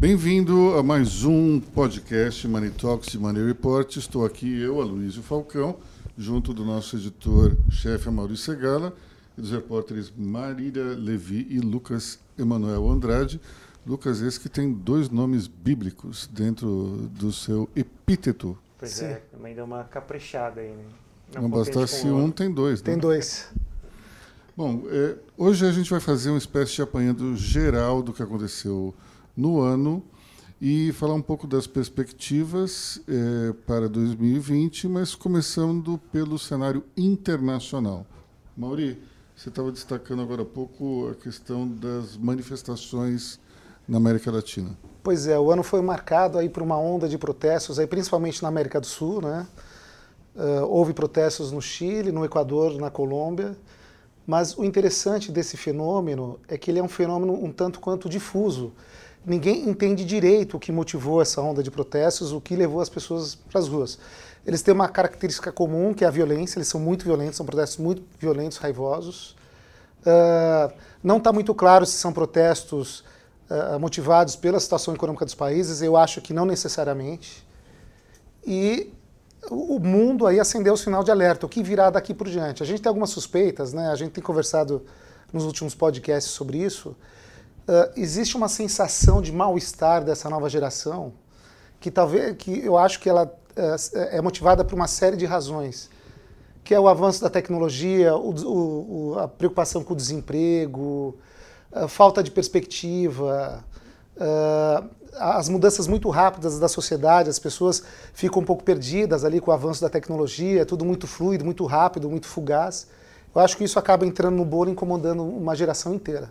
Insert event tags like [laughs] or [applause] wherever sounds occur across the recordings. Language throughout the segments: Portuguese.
Bem-vindo a mais um podcast Money Talks e Money Report. Estou aqui eu, Aloysio Falcão, junto do nosso editor-chefe Maurício Segala e dos repórteres Marília Levi e Lucas Emanuel Andrade. Lucas, esse que tem dois nomes bíblicos dentro do seu epíteto. Pois Sim. é, também deu uma caprichada aí, né? Não, Não bastasse um, tem dois. Tem né? dois. Bom, é, hoje a gente vai fazer uma espécie de apanhado geral do que aconteceu no ano e falar um pouco das perspectivas é, para 2020, mas começando pelo cenário internacional. Mauri, você estava destacando agora há pouco a questão das manifestações na América Latina. Pois é, o ano foi marcado aí por uma onda de protestos, aí principalmente na América do Sul, né? Uh, houve protestos no Chile, no Equador, na Colômbia, mas o interessante desse fenômeno é que ele é um fenômeno um tanto quanto difuso ninguém entende direito o que motivou essa onda de protestos, o que levou as pessoas para as ruas. Eles têm uma característica comum, que é a violência, eles são muito violentos, são protestos muito violentos, raivosos. Uh, não está muito claro se são protestos uh, motivados pela situação econômica dos países, eu acho que não necessariamente. E o mundo aí acendeu o sinal de alerta, o que virá daqui por diante. A gente tem algumas suspeitas, né? a gente tem conversado nos últimos podcasts sobre isso, uh, existe uma sensação de mal-estar dessa nova geração que talvez que eu acho que ela uh, é motivada por uma série de razões, que é o avanço da tecnologia, o, o, a preocupação com o desemprego, a falta de perspectiva, uh, as mudanças muito rápidas da sociedade, as pessoas ficam um pouco perdidas ali com o avanço da tecnologia, é tudo muito fluido, muito rápido, muito fugaz. Eu acho que isso acaba entrando no bolo, incomodando uma geração inteira.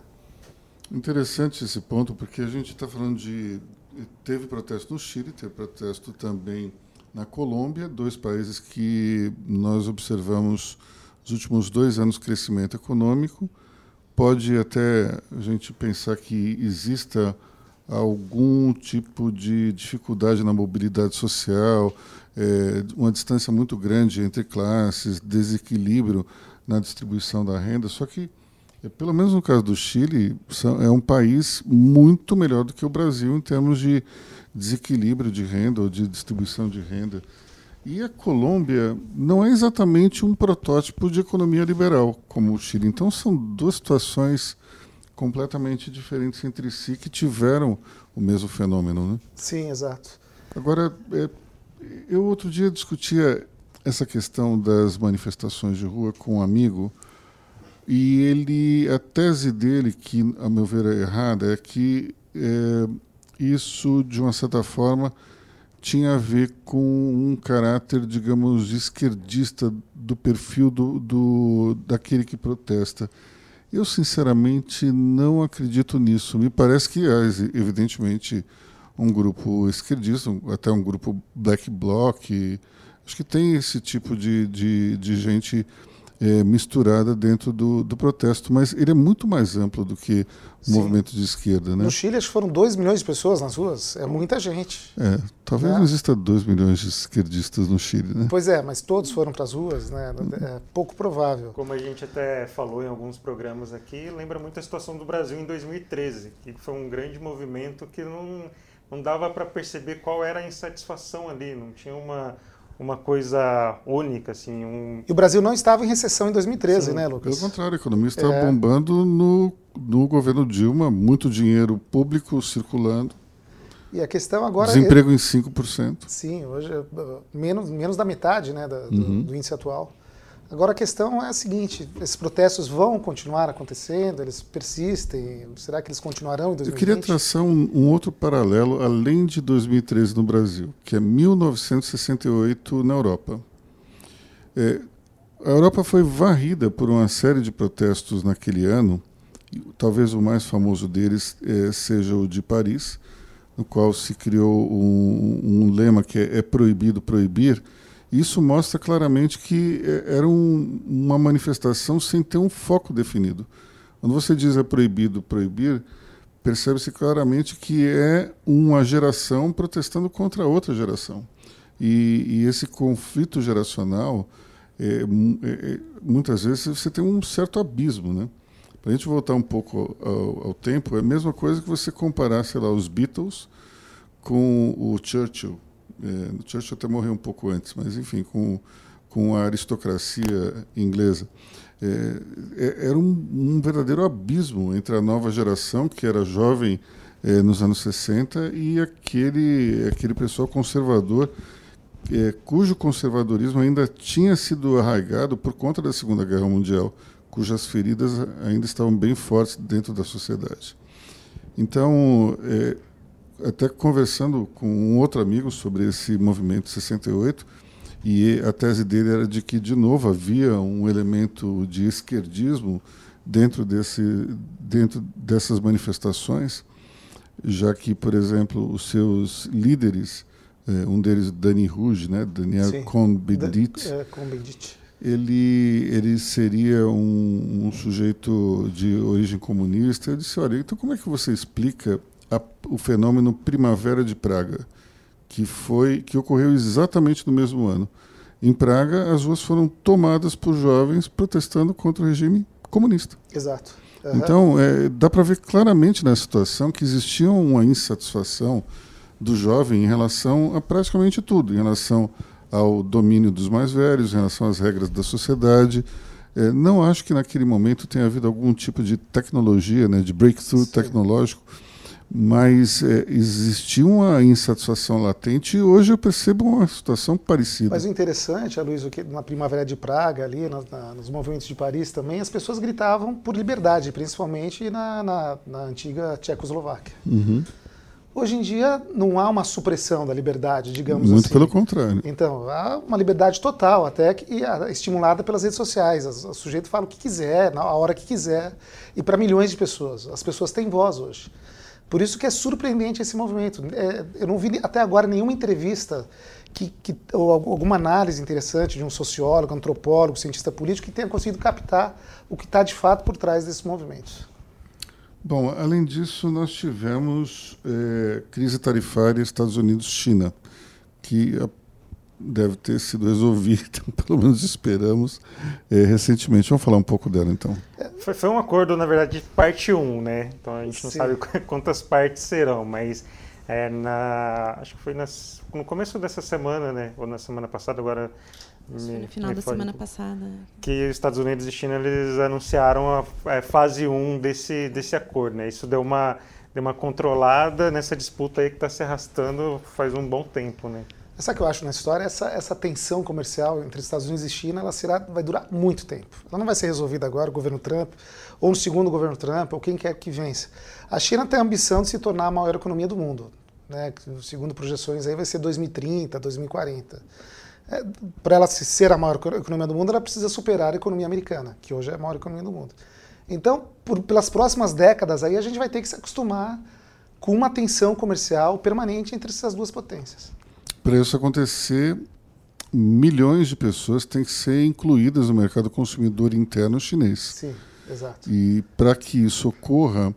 Interessante esse ponto, porque a gente está falando de. Teve protesto no Chile, teve protesto também na Colômbia, dois países que nós observamos nos últimos dois anos crescimento econômico. Pode até a gente pensar que exista algum tipo de dificuldade na mobilidade social, é, uma distância muito grande entre classes, desequilíbrio na distribuição da renda, só que pelo menos no caso do Chile, é um país muito melhor do que o Brasil em termos de desequilíbrio de renda ou de distribuição de renda. E a Colômbia não é exatamente um protótipo de economia liberal como o Chile. Então são duas situações completamente diferentes entre si que tiveram o mesmo fenômeno, né? Sim, exato. Agora, é, eu outro dia discutia essa questão das manifestações de rua com um amigo e ele, a tese dele, que a meu ver é errada, é que é, isso, de uma certa forma, tinha a ver com um caráter, digamos, esquerdista do perfil do, do, daquele que protesta. Eu, sinceramente, não acredito nisso. Me parece que há, evidentemente, um grupo esquerdista, até um grupo black bloc, acho que tem esse tipo de, de, de gente é, misturada dentro do, do protesto, mas ele é muito mais amplo do que o Sim. movimento de esquerda. Né? No Chile, acho que foram 2 milhões de pessoas nas ruas, é muita gente. É, talvez é. não exista 2 milhões de esquerdistas no Chile. Né? Pois é, mas todos foram para as ruas, né? é pouco provável. Como a gente até falou em alguns programas aqui, lembra muito a situação do Brasil em 2013, que foi um grande movimento que não, não dava para perceber qual era a insatisfação ali, não tinha uma uma coisa única, assim. Um... E o Brasil não estava em recessão em 2013, Sim. né, Lucas? Pelo contrário, a economia estava é... bombando no, no governo Dilma, muito dinheiro público circulando. E a questão agora Desemprego é... em 5%. Sim, hoje é menos, menos da metade né, da, do, uhum. do índice atual. Agora a questão é a seguinte: esses protestos vão continuar acontecendo? Eles persistem? Será que eles continuarão em 2020? Eu queria traçar um, um outro paralelo além de 2013 no Brasil, que é 1968 na Europa. É, a Europa foi varrida por uma série de protestos naquele ano. Talvez o mais famoso deles é, seja o de Paris, no qual se criou um, um lema que é, é proibido proibir isso mostra claramente que é, era um, uma manifestação sem ter um foco definido. Quando você diz é proibido proibir, percebe-se claramente que é uma geração protestando contra outra geração. E, e esse conflito geracional, é, é, é muitas vezes você tem um certo abismo, né? Para a gente voltar um pouco ao, ao, tempo, é a mesma coisa que você comparar, sei lá, os Beatles com o Churchill. É, Churchill até morreu um pouco antes, mas enfim, com, com a aristocracia inglesa. É, é, era um, um, verdadeiro abismo entre a nova geração, que era jovem é, nos anos 60, e aquele, aquele pessoal conservador, é, cujo conservadorismo ainda tinha sido arraigado por conta da Segunda Guerra Mundial cujas feridas ainda estavam bem fortes dentro da sociedade. Então, é, até conversando com um outro amigo sobre esse movimento 68, e a tese dele era de que, de novo, havia um elemento de esquerdismo dentro, desse, dentro dessas manifestações, já que, por exemplo, os seus líderes, é, um deles, Dani Rouge, né, Daniel Cohn-Bendit, é, ele, ele seria um, um, sujeito de origem comunista. Eu disse, olha, então como é que você explica a, o fenômeno Primavera de Praga, que, foi, que ocorreu exatamente no mesmo ano? Em Praga, as ruas foram tomadas por jovens protestando contra o regime comunista. Exato. Uhum. Então, é, dá para ver claramente na situação que existia uma insatisfação do jovem em relação a praticamente tudo, em relação ao domínio dos mais velhos, em relação às regras da sociedade. É, não acho que naquele momento tenha havido algum tipo de tecnologia, né, de breakthrough Sim. tecnológico, mas é, existia uma insatisfação latente e hoje eu percebo uma situação parecida. Mas o interessante, Luiz, que na Primavera de Praga, ali na, na, nos movimentos de Paris também, as pessoas gritavam por liberdade, principalmente na, na, na antiga Tchecoslováquia. Uhum. Hoje em dia não há uma supressão da liberdade, digamos Muito assim. pelo contrário. Então, há uma liberdade total, até que estimulada pelas redes sociais. O sujeito fala o que quiser, na hora que quiser, e para milhões de pessoas. As pessoas têm voz hoje. Por isso que é surpreendente esse movimento. É, eu não vi até agora nenhuma entrevista que, que, ou alguma análise interessante de um sociólogo, antropólogo, cientista político que tenha conseguido captar o que está de fato por trás desses movimentos. Bom, além disso, nós tivemos é, crise tarifária Estados Unidos-China, que deve ter sido resolvida, [laughs] pelo menos esperamos, é, recentemente. Vamos falar um pouco dela, então. Foi, foi um acordo, na verdade, de parte 1, né? Então a gente não Sim. sabe [laughs] quantas partes serão, mas é, na, acho que foi nas, no começo dessa semana, né? Ou na semana passada, agora me, no final da semana passada. Que os Estados Unidos e China eles anunciaram a, a é, fase 1 desse, desse acordo. Né? Isso deu uma, deu uma controlada nessa disputa aí que está se arrastando faz um bom tempo. Né? Sabe o que eu acho na história? Essa, essa tensão comercial entre Estados Unidos e China ela será, vai durar muito tempo. Ela não vai ser resolvida agora, o governo Trump, ou no segundo governo Trump, ou quem quer que vença. A China tem a ambição de se tornar a maior economia do mundo. Né? Segundo projeções, aí vai ser 2030, 2040 é, para ela ser a maior economia do mundo, ela precisa superar a economia americana, que hoje é a maior economia do mundo. Então, por, pelas próximas décadas aí, a gente vai ter que se acostumar com uma tensão comercial permanente entre essas duas potências. Para isso acontecer, milhões de pessoas têm que ser incluídas no mercado consumidor interno chinês. Sim, exato. E para que isso ocorra,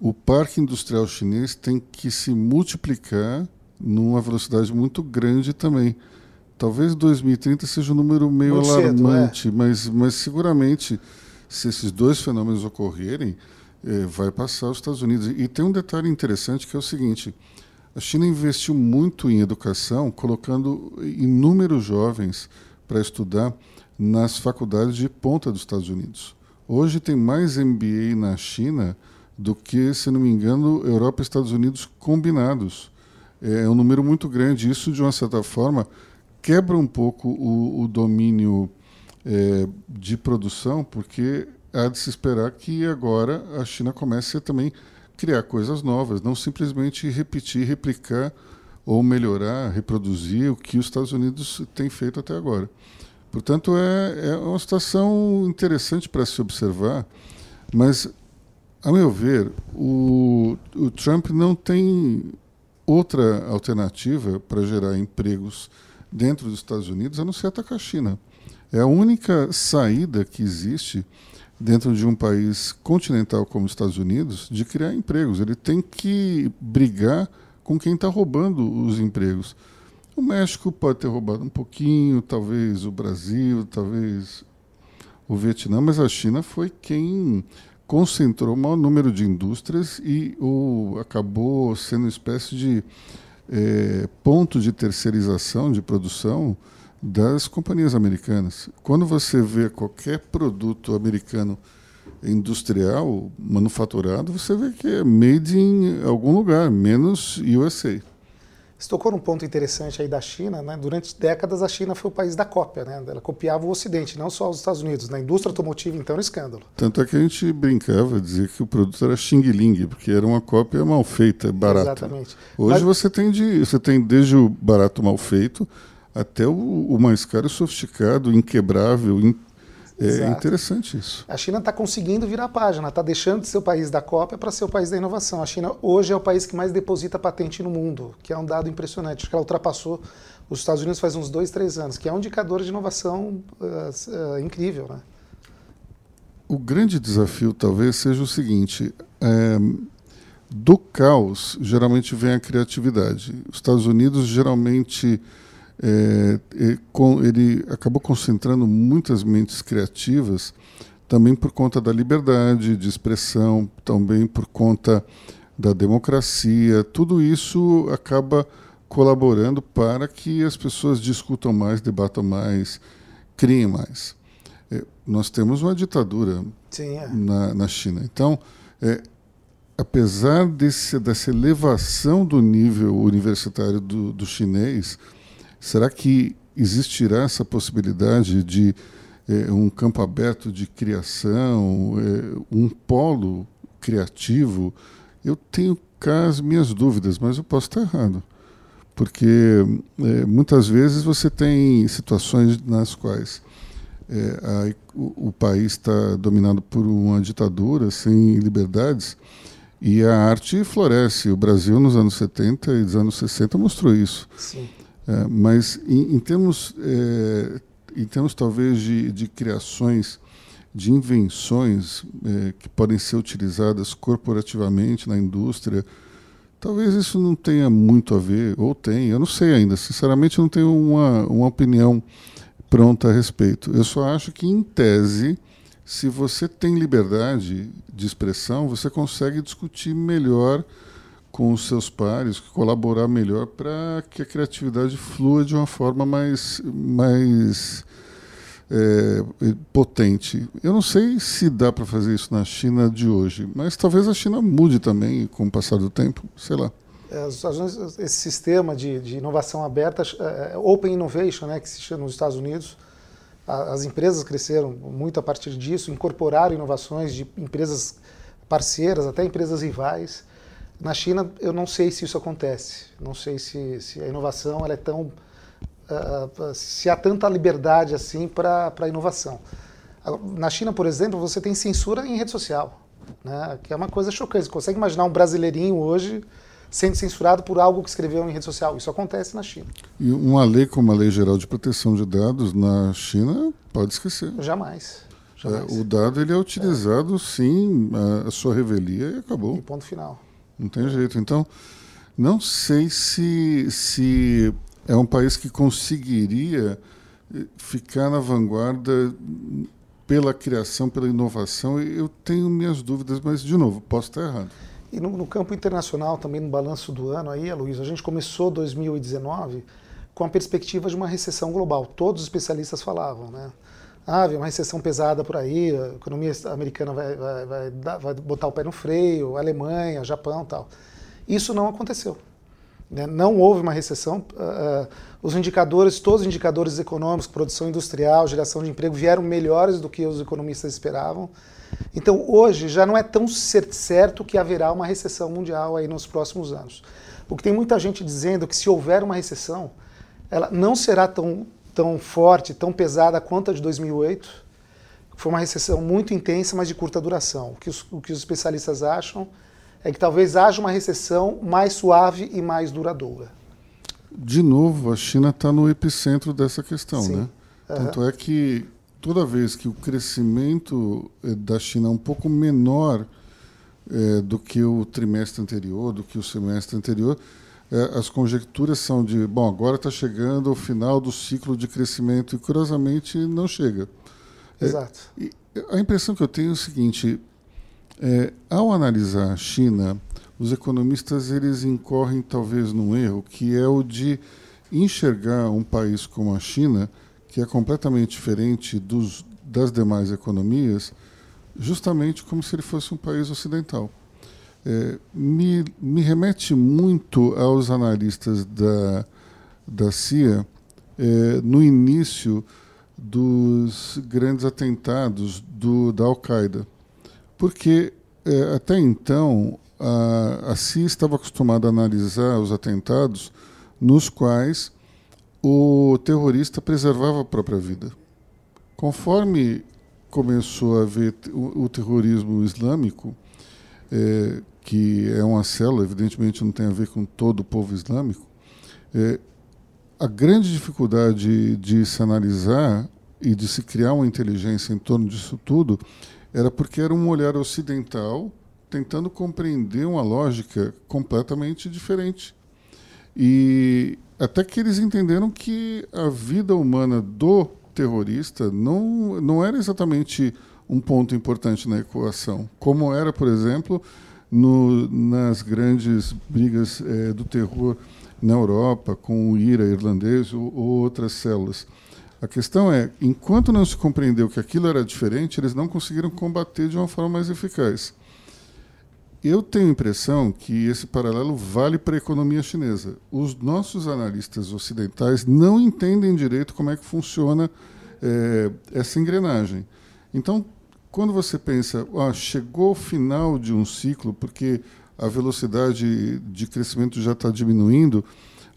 o parque industrial chinês tem que se multiplicar numa velocidade muito grande também. Talvez 2030 seja um número meio Muito alarmante, cedo, é. mas, mas seguramente, se esses dois fenômenos ocorrerem, é, vai passar os Estados Unidos. E tem um detalhe interessante que é o seguinte: a China investiu muito em educação, colocando inúmeros jovens para estudar nas faculdades de ponta dos Estados Unidos. Hoje tem mais MBA na China do que, se não me engano, Europa e Estados Unidos combinados. É um número muito grande. Isso, de uma certa forma, quebra um pouco o, o domínio é, de produção, porque há de se esperar que agora a China comece a também criar coisas novas, não simplesmente repetir, replicar ou melhorar, reproduzir o que os Estados Unidos têm feito até agora. Portanto, é, é uma situação interessante para se observar, mas, a meu ver, o, o Trump não tem outra alternativa para gerar empregos dentro dos Estados Unidos a não ser atacar a China. É a única saída que existe dentro de um país continental como os Estados Unidos de criar empregos. Ele tem que brigar com quem está roubando os empregos. O México pode ter roubado um pouquinho, talvez o Brasil, talvez o Vietnã, mas a China foi quem concentrou o maior número de indústrias e o, acabou sendo uma espécie de é, ponto de terceirização de produção das companhias americanas. Quando você vê qualquer produto americano industrial, manufaturado, você vê que é made em algum lugar, menos USA. Você tocou num ponto interessante aí da China, né? Durante décadas a China foi o país da cópia, né? Ela copiava o Ocidente, não só os Estados Unidos. Na indústria automotiva, então, era um escândalo. Tanto é que a gente brincava, dizia que o produto era Xing Ling, porque era uma cópia mal feita, barata. Exatamente. Hoje Mas... você tem de, você tem desde o barato mal feito até o, o mais caro, sofisticado, inquebrável, in, é interessante isso. A China está conseguindo virar a página, está deixando de ser o país da cópia para ser o país da inovação. A China hoje é o país que mais deposita patente no mundo, que é um dado impressionante. Acho que ela ultrapassou os Estados Unidos faz uns dois, três anos, que é um indicador de inovação uh, uh, incrível. Né? O grande desafio talvez seja o seguinte: é, do caos geralmente vem a criatividade. Os Estados Unidos geralmente é, ele acabou concentrando muitas mentes criativas também por conta da liberdade de expressão, também por conta da democracia. Tudo isso acaba colaborando para que as pessoas discutam mais, debatam mais, criem mais. É, nós temos uma ditadura Sim, é. na, na China. Então, é, apesar desse, dessa elevação do nível universitário do, do chinês, Será que existirá essa possibilidade de é, um campo aberto de criação, é, um polo criativo? Eu tenho cá as minhas dúvidas, mas eu posso estar errado. Porque é, muitas vezes você tem situações nas quais a, o, o país está dominado por uma ditadura sem liberdades e a arte floresce. O Brasil, nos anos 70 e dos anos 60, mostrou isso. Sim. É, mas em, em termos, é, em termos talvez de, de criações, de invenções é, que podem ser utilizadas corporativamente na indústria, talvez isso não tenha muito a ver, ou tem, eu não sei ainda. Sinceramente, eu não tenho uma, uma opinião pronta a respeito. Eu só acho que, em tese, se você tem liberdade de expressão, você consegue discutir melhor com os seus pares, colaborar melhor para que a criatividade flua de uma forma mais, mais é, potente. Eu não sei se dá para fazer isso na China de hoje, mas talvez a China mude também com o passar do tempo, sei lá. É, esse sistema de, de inovação aberta, é, é, Open Innovation, né, que se chama nos Estados Unidos, as empresas cresceram muito a partir disso, incorporaram inovações de empresas parceiras, até empresas rivais. Na China, eu não sei se isso acontece. Não sei se, se a inovação ela é tão. Uh, se há tanta liberdade assim para a inovação. Na China, por exemplo, você tem censura em rede social, né? que é uma coisa chocante. Você consegue imaginar um brasileirinho hoje sendo censurado por algo que escreveu em rede social? Isso acontece na China. E uma lei como a Lei Geral de Proteção de Dados na China, pode esquecer. Jamais. É, o dado ele é utilizado, é. sim, a, a sua revelia e acabou. E ponto final. Não tem jeito. Então, não sei se, se é um país que conseguiria eh, ficar na vanguarda pela criação, pela inovação. Eu tenho minhas dúvidas, mas, de novo, posso estar errado. E no, no campo internacional, também no balanço do ano, aí, Luiz, a gente começou 2019 com a perspectiva de uma recessão global. Todos os especialistas falavam, né? Ah, vem uma recessão pesada por aí, a economia americana vai, vai, vai, vai botar o pé no freio, Alemanha, Japão tal. Isso não aconteceu. Né? Não houve uma recessão. Uh, os indicadores, todos os indicadores econômicos, produção industrial, geração de emprego, vieram melhores do que os economistas esperavam. Então, hoje, já não é tão certo que haverá uma recessão mundial aí nos próximos anos. Porque tem muita gente dizendo que se houver uma recessão, ela não será tão tão forte, tão pesada quanto a de 2008. Foi uma recessão muito intensa, mas de curta duração. O que os, o que os especialistas acham é que talvez haja uma recessão mais suave e mais duradoura. De novo, a China está no epicentro dessa questão, Sim. né? Uhum. Tanto é que toda vez que o crescimento eh, da China é um pouco menor é, do que o trimestre anterior, do que o semestre anterior, é, as conjecturas são de, bom, agora está chegando o final do ciclo de crescimento e, curiosamente, não chega. É, Exato. É, a impressão que eu tenho é o seguinte, É, ao analisar a China, os economistas eles incorrem talvez num erro que é o de enxergar um país como a China, que é completamente diferente dos, das demais economias, justamente como se ele fosse um país ocidental. É, me, me remete muito aos analistas da, da CIA é, no início dos grandes atentados do, da Al-Qaeda. Porque é, até então a, a CIA estava acostumada a analisar os atentados nos quais o terrorista preservava a própria vida. Conforme começou a haver o, o terrorismo islâmico, é, que é uma célula, evidentemente não tem a ver com todo o povo islâmico, é, a grande dificuldade de se analisar e de se criar uma inteligência em torno disso tudo era porque era um olhar ocidental tentando compreender uma lógica completamente diferente. E até que eles entenderam que a vida humana do terrorista não, não era exatamente um ponto importante na equação, como era, por exemplo, no, nas grandes brigas é, do terror na Europa, com o IRA irlandês ou, ou outras células. A questão é, enquanto não se compreendeu que aquilo era diferente, eles não conseguiram combater de uma forma mais eficaz. Eu tenho a impressão que esse paralelo vale para a economia chinesa. Os nossos analistas ocidentais não entendem direito como é que funciona é, essa engrenagem. Então, quando você pensa, ah, chegou o final de um ciclo, porque a velocidade de crescimento já está diminuindo,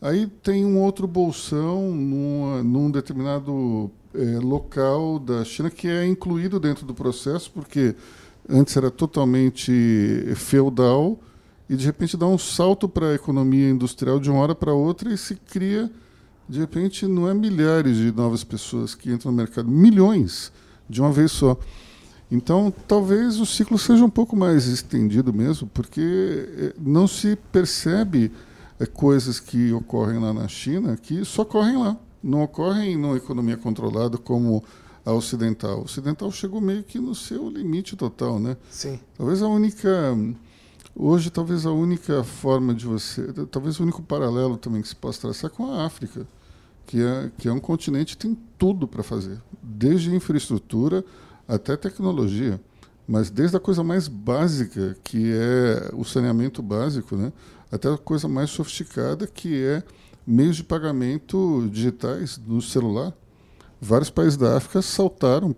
aí tem um outro bolsão numa, num determinado é, local da China que é incluído dentro do processo, porque antes era totalmente feudal e de repente dá um salto para a economia industrial de uma hora para outra e se cria, de repente, não é milhares de novas pessoas que entram no mercado, milhões de uma vez só. Então, talvez o ciclo seja um pouco mais estendido mesmo, porque eh, não se percebe é, coisas que ocorrem lá na China que só ocorrem lá. Não ocorrem numa economia controlada como a ocidental. A ocidental chegou meio que no seu limite total, né? Sim. Talvez a única hoje talvez a única forma de você, talvez o único paralelo também que se possa traçar é com a África, que é que é um continente que tem tudo para fazer, desde infraestrutura até tecnologia, mas desde a coisa mais básica, que é o saneamento básico, né, até a coisa mais sofisticada, que é meios de pagamento digitais no celular. Vários países da África saltaram,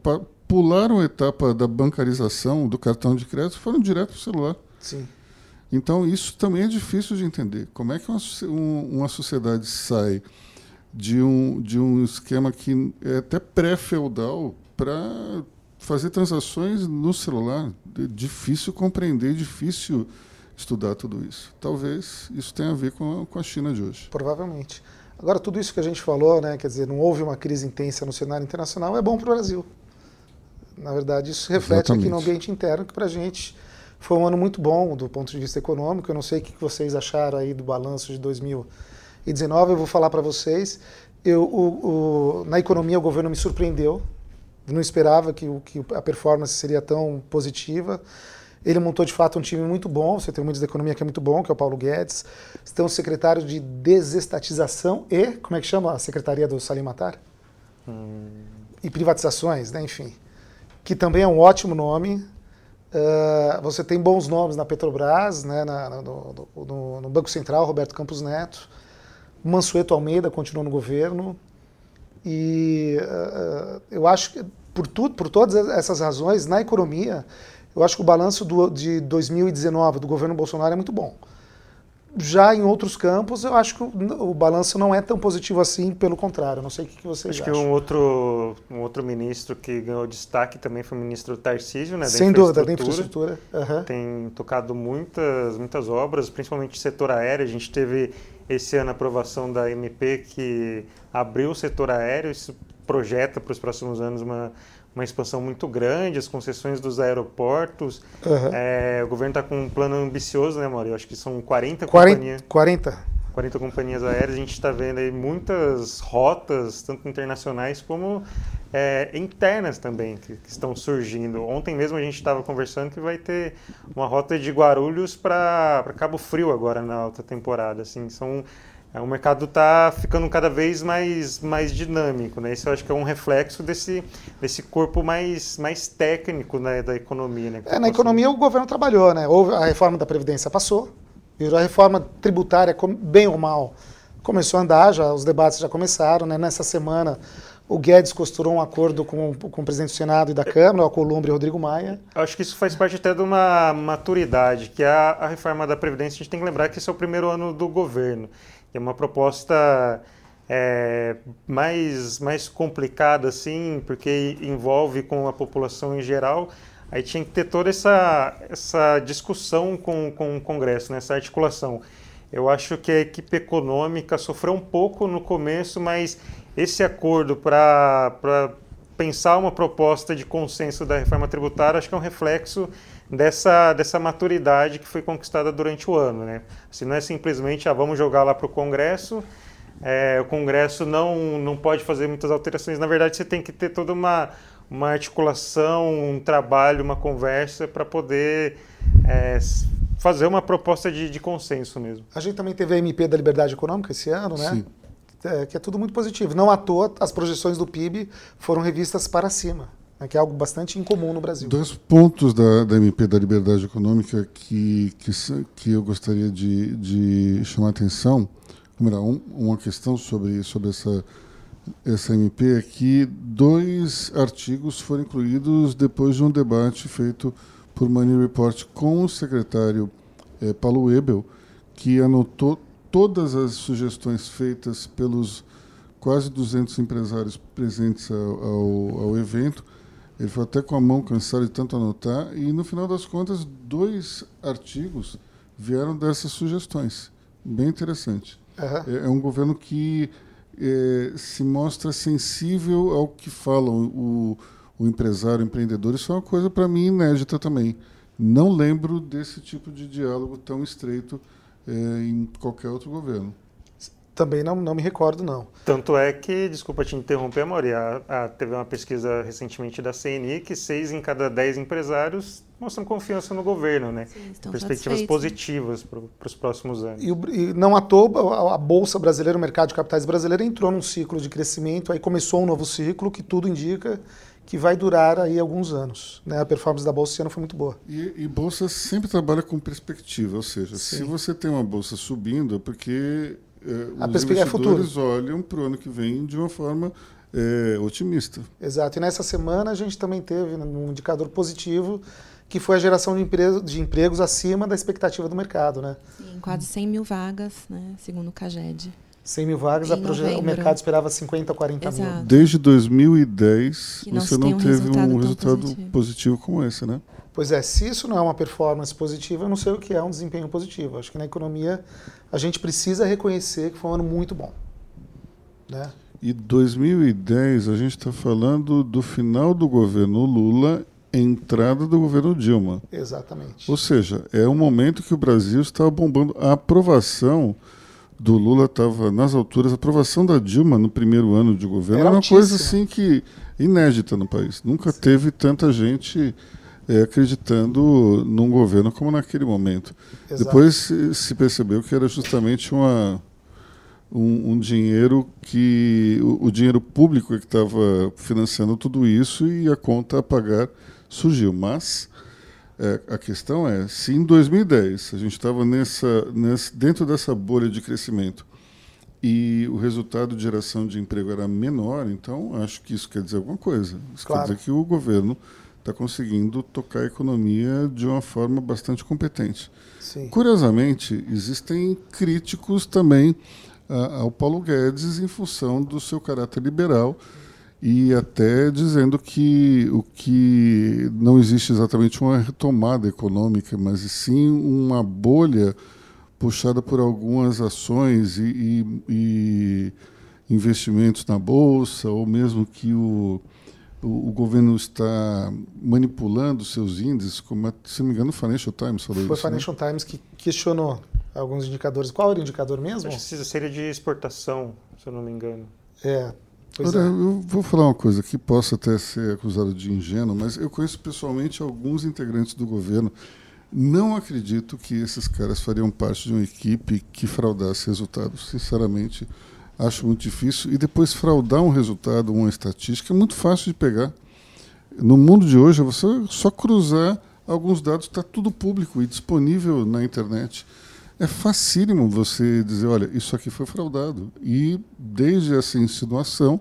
pularam a etapa da bancarização do cartão de crédito e foram direto para o celular. Sim. Então, isso também é difícil de entender. Como é que uma, uma sociedade sai de um, de um esquema que é até pré-feudal para fazer transações no celular. É difícil compreender, difícil estudar tudo isso. Talvez isso tenha a ver com a, com a China de hoje. Provavelmente. Agora, tudo isso que a gente falou, né, quer dizer, não houve uma crise intensa no cenário internacional, é bom para o Brasil. Na verdade, isso reflete Exatamente. aqui no ambiente interno, que para a gente foi um ano muito bom do ponto de vista econômico. Eu não sei o que vocês acharam aí do balanço de 2019, eu vou falar para vocês. Eu, o, o, na economia, o governo me surpreendeu não esperava que, que a performance seria tão positiva. Ele montou de fato um time muito bom. Você tem um ministro da Economia que é muito bom, que é o Paulo Guedes. Você tem um secretário de desestatização e, como é que chama a secretaria do Salim Matar? Hum. E privatizações, né? enfim. Que também é um ótimo nome. Uh, você tem bons nomes na Petrobras, né? Na, no, no, no, Banco Central, Roberto Campos Neto. Mansueto Almeida continua no governo. E uh, eu acho que, por, tudo, por todas essas razões, na economia, eu acho que o balanço do, de 2019 do governo Bolsonaro é muito bom. Já em outros campos, eu acho que o, o balanço não é tão positivo assim, pelo contrário. Não sei o que, que vocês acho acham. Acho que um outro, um outro ministro que ganhou destaque também foi o ministro Tarcísio, né? Da Sem dúvida, da infraestrutura. Uhum. Tem tocado muitas, muitas obras, principalmente setor aéreo. A gente teve esse ano a aprovação da MP que abriu o setor aéreo, isso projeta para os próximos anos uma, uma expansão muito grande, as concessões dos aeroportos. Uhum. É, o governo está com um plano ambicioso, né, Mauro? Eu acho que são 40, 40 companhias. 40. 40 companhias aéreas, a gente está vendo aí muitas rotas, tanto internacionais como é, internas também que, que, estão surgindo. Ontem mesmo a gente estava conversando que vai ter uma rota de Guarulhos para Cabo Frio agora na alta temporada. Assim, são é, o mercado está ficando cada vez mais, mais dinâmico, né? Isso eu acho que é um reflexo desse, desse corpo mais, mais técnico né, da economia. Né? É, na economia o governo trabalhou, né? Houve a reforma da Previdência passou, virou a reforma tributária, bem ou mal, começou a andar, já, os debates já começaram, né? Nessa semana o Guedes costurou um acordo com, com o presidente do Senado e da Câmara, o Columbre e o Rodrigo Maia. Acho que isso faz parte até de uma maturidade, que a, a reforma da Previdência, a gente tem que lembrar que esse é o primeiro ano do governo. É uma proposta é, mais, mais complicada, assim, porque envolve com a população em geral. Aí tinha que ter toda essa, essa discussão com, com o Congresso, né, essa articulação. Eu acho que a equipe econômica sofreu um pouco no começo, mas esse acordo para pensar uma proposta de consenso da reforma tributária, acho que é um reflexo dessa, dessa maturidade que foi conquistada durante o ano. Né? Se não é simplesmente, ah, vamos jogar lá para o Congresso, é, o Congresso não, não pode fazer muitas alterações. Na verdade, você tem que ter toda uma, uma articulação, um trabalho, uma conversa para poder é, fazer uma proposta de, de consenso mesmo. A gente também teve a MP da Liberdade Econômica esse ano, né? Sim. É, que é tudo muito positivo. Não à toa, as projeções do PIB foram revistas para cima né, que é algo bastante incomum no Brasil. Dois pontos da, da MP da Liberdade Econômica que, que, que eu gostaria de, de chamar a atenção. Primeiro, um, uma questão sobre, sobre essa, essa MP é que dois artigos foram incluídos depois de um debate feito por Money Report com o secretário é, Paulo Ebel, que anotou todas as sugestões feitas pelos quase 200 empresários presentes ao, ao, ao evento ele foi até com a mão cansado de tanto anotar, e no final das contas, dois artigos vieram dessas sugestões. Bem interessante. Uhum. É, é, um governo que é, se mostra sensível ao que falam o, o empresário, o empreendedor. Isso é uma coisa, para mim, inédita também. Não lembro desse tipo de diálogo tão estreito é, em qualquer outro governo. Também não, não me recordo, não. Tanto é que, desculpa te interromper, Mauri, a, a, teve uma pesquisa recentemente da CNI que seis em cada dez empresários mostram confiança no governo, né? Sim, Perspectivas positivas para os próximos anos. E, e, não à toa, a, a Bolsa Brasileira, o mercado de capitais brasileiro, entrou num ciclo de crescimento, aí começou um novo ciclo que tudo indica que vai durar aí alguns anos. Né? A performance da bolsa esse ano foi muito boa. E, e bolsa sempre trabalha com perspectiva, ou seja, Sim. se você tem uma bolsa subindo, é porque é, a os perspectiva é futuro. olham para o ano que vem de uma forma é, otimista. Exato. E nessa semana a gente também teve um indicador positivo que foi a geração de, empregos, de empregos acima da expectativa do mercado, né? Sim, quase 100 mil vagas, né? Segundo o Caged. 100 mil vagas, o mercado esperava 50, 40 Exato. mil. Desde 2010, você não um teve resultado um resultado positivo. positivo como esse, né? Pois é, se isso não é uma performance positiva, eu não sei o que é um desempenho positivo. Acho que na economia a gente precisa reconhecer que foi um ano muito bom. Né? E 2010, a gente está falando do final do governo Lula, entrada do governo Dilma. Exatamente. Ou seja, é um momento que o Brasil estava bombando. A aprovação do Lula estava nas alturas, a aprovação da Dilma no primeiro ano de governo era, era uma coisa assim que inédita no país. Nunca Sim. teve tanta gente é, acreditando num governo como naquele momento. Exato. Depois se, se, percebeu que era justamente uma, um, um dinheiro que. O, o, dinheiro público que estava financiando tudo isso e a conta a pagar surgiu. Mas é, a questão é: se em 2010 a gente estava nessa, nessa, dentro dessa bolha de crescimento e o resultado de geração de emprego era menor, então acho que isso quer dizer alguma coisa. Isso claro. quer dizer que o governo está conseguindo tocar a economia de uma forma bastante competente. Sim. Curiosamente, existem críticos também uh, ao Paulo Guedes em função do seu caráter liberal e até dizendo que o que não existe exatamente uma retomada econômica, mas sim uma bolha puxada por algumas ações e, e, e investimentos na bolsa, ou mesmo que o o, o, governo está manipulando seus índices, como, se não me engano, o Financial Times falou Foi isso. Foi o né? Financial né? Times que questionou alguns indicadores. Qual era o indicador mesmo? Acho que seria de exportação, se eu não me engano. É. Olha, é. eu vou falar uma coisa que possa até ser acusado de ingênuo, mas eu conheço pessoalmente alguns integrantes do governo. Não acredito que esses caras fariam parte de uma equipe que fraudasse resultados. Sinceramente, acho muito difícil. E depois fraudar um resultado, uma estatística, é muito fácil de pegar. No mundo de hoje, é você só cruzar alguns dados, está tudo público e disponível na internet. É facílimo você dizer, olha, isso aqui foi fraudado. E desde essa insinuação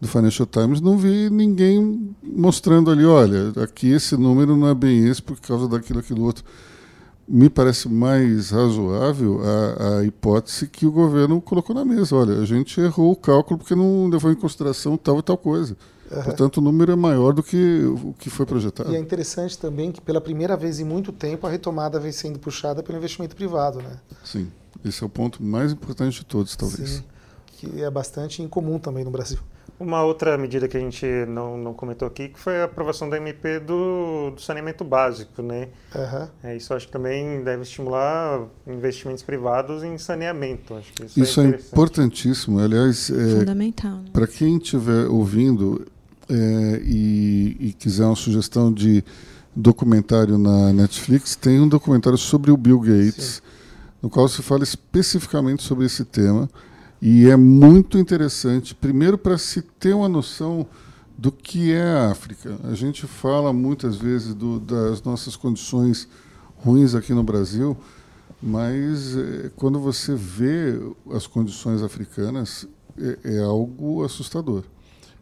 do Financial Times, não vi ninguém mostrando ali, olha, aqui esse número não é bem esse por causa daquilo, aquilo outro. Me parece mais razoável a, a hipótese que o governo colocou na mesa. Olha, a gente errou o cálculo porque não levou em consideração tal e tal coisa. Uhum. Portanto, o número é maior do que o que foi projetado. E é interessante também que, pela primeira vez em muito tempo, a retomada vem sendo puxada pelo investimento privado. Né? Sim, esse é o ponto mais importante de todos, talvez. Sim, que é bastante incomum também no Brasil. Uma outra medida que a gente não, não comentou aqui que foi a aprovação da MP do, do saneamento básico, né? Uhum. É, isso acho que também deve estimular investimentos privados em saneamento. Acho que isso, é isso é, é importantíssimo. Aliás, é, fundamental. Né? Para quem estiver ouvindo, é, e, e, quiser uma sugestão de documentário na Netflix, tem um documentário sobre o Bill Gates, Sim. no qual se fala especificamente sobre esse tema. E é muito interessante, primeiro, para se ter uma noção do que é a África. A gente fala muitas vezes do, das nossas condições ruins aqui no Brasil, mas é, quando você vê as condições africanas, é, é algo assustador.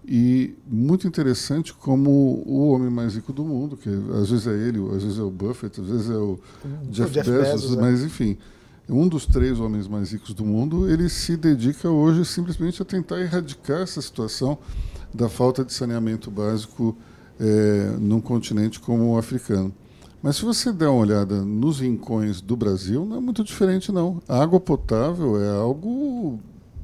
E muito interessante como o homem mais rico do mundo, que às vezes é ele, às vezes é o Buffett, às vezes é o, Jeff, Jeff, Bezos, Bezos é. mas enfim, um dos três homens mais ricos do mundo, ele se dedica hoje simplesmente a tentar erradicar essa situação da falta de saneamento básico é, num continente como o africano. Mas se você der uma olhada nos rincões do Brasil, não é muito diferente não. A água potável é algo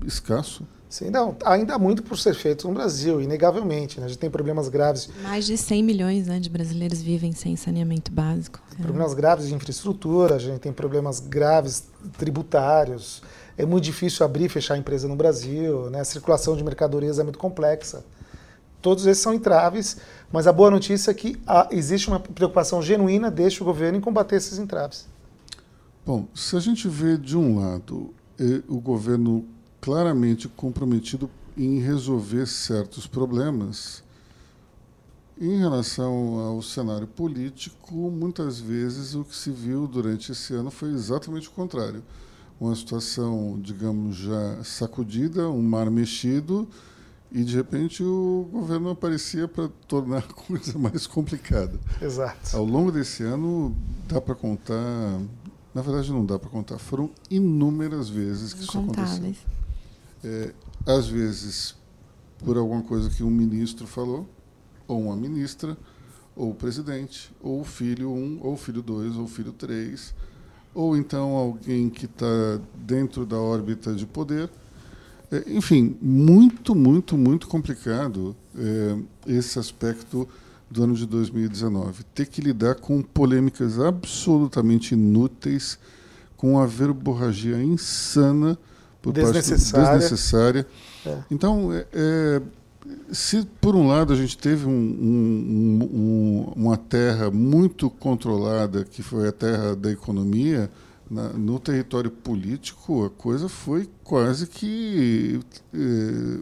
escasso. Sim, não, ainda há muito por ser feito no Brasil, inegavelmente. Né? A gente tem problemas graves. Mais de 100 milhões né, de brasileiros vivem sem saneamento básico. É. Problemas graves de infraestrutura, a gente tem problemas graves tributários. É muito difícil abrir e fechar a empresa no Brasil, né? a circulação de mercadorias é muito complexa. Todos esses são entraves, mas a boa notícia é que há, existe uma preocupação genuína deste governo em combater esses entraves. Bom, se a gente vê de um lado eh, o governo claramente comprometido em resolver certos problemas. Em relação ao cenário político, muitas vezes o que se viu durante esse ano foi exatamente o contrário. Uma situação, digamos, já sacudida, um mar mexido, e de repente o governo aparecia para tornar a [laughs] coisa mais complicada. Exato. Ao longo desse ano, dá para contar. Na verdade, não dá para contar. Foram inúmeras vezes que isso aconteceu. É, às vezes, por alguma coisa que um ministro falou, ou uma ministra, ou o presidente, ou o filho 1, um, ou o filho 2, ou o filho 3, ou então alguém que está dentro da órbita de poder. É, enfim, muito, muito, muito complicado é, esse aspecto do ano de 2019. Ter que lidar com polêmicas absolutamente inúteis, com a verborragia insana por desnecessária. Parte, desnecessária. É. Então, é, é, se por um lado a gente teve um, um, um, uma terra muito controlada, que foi a terra da economia, na, no território político a coisa foi quase que, é,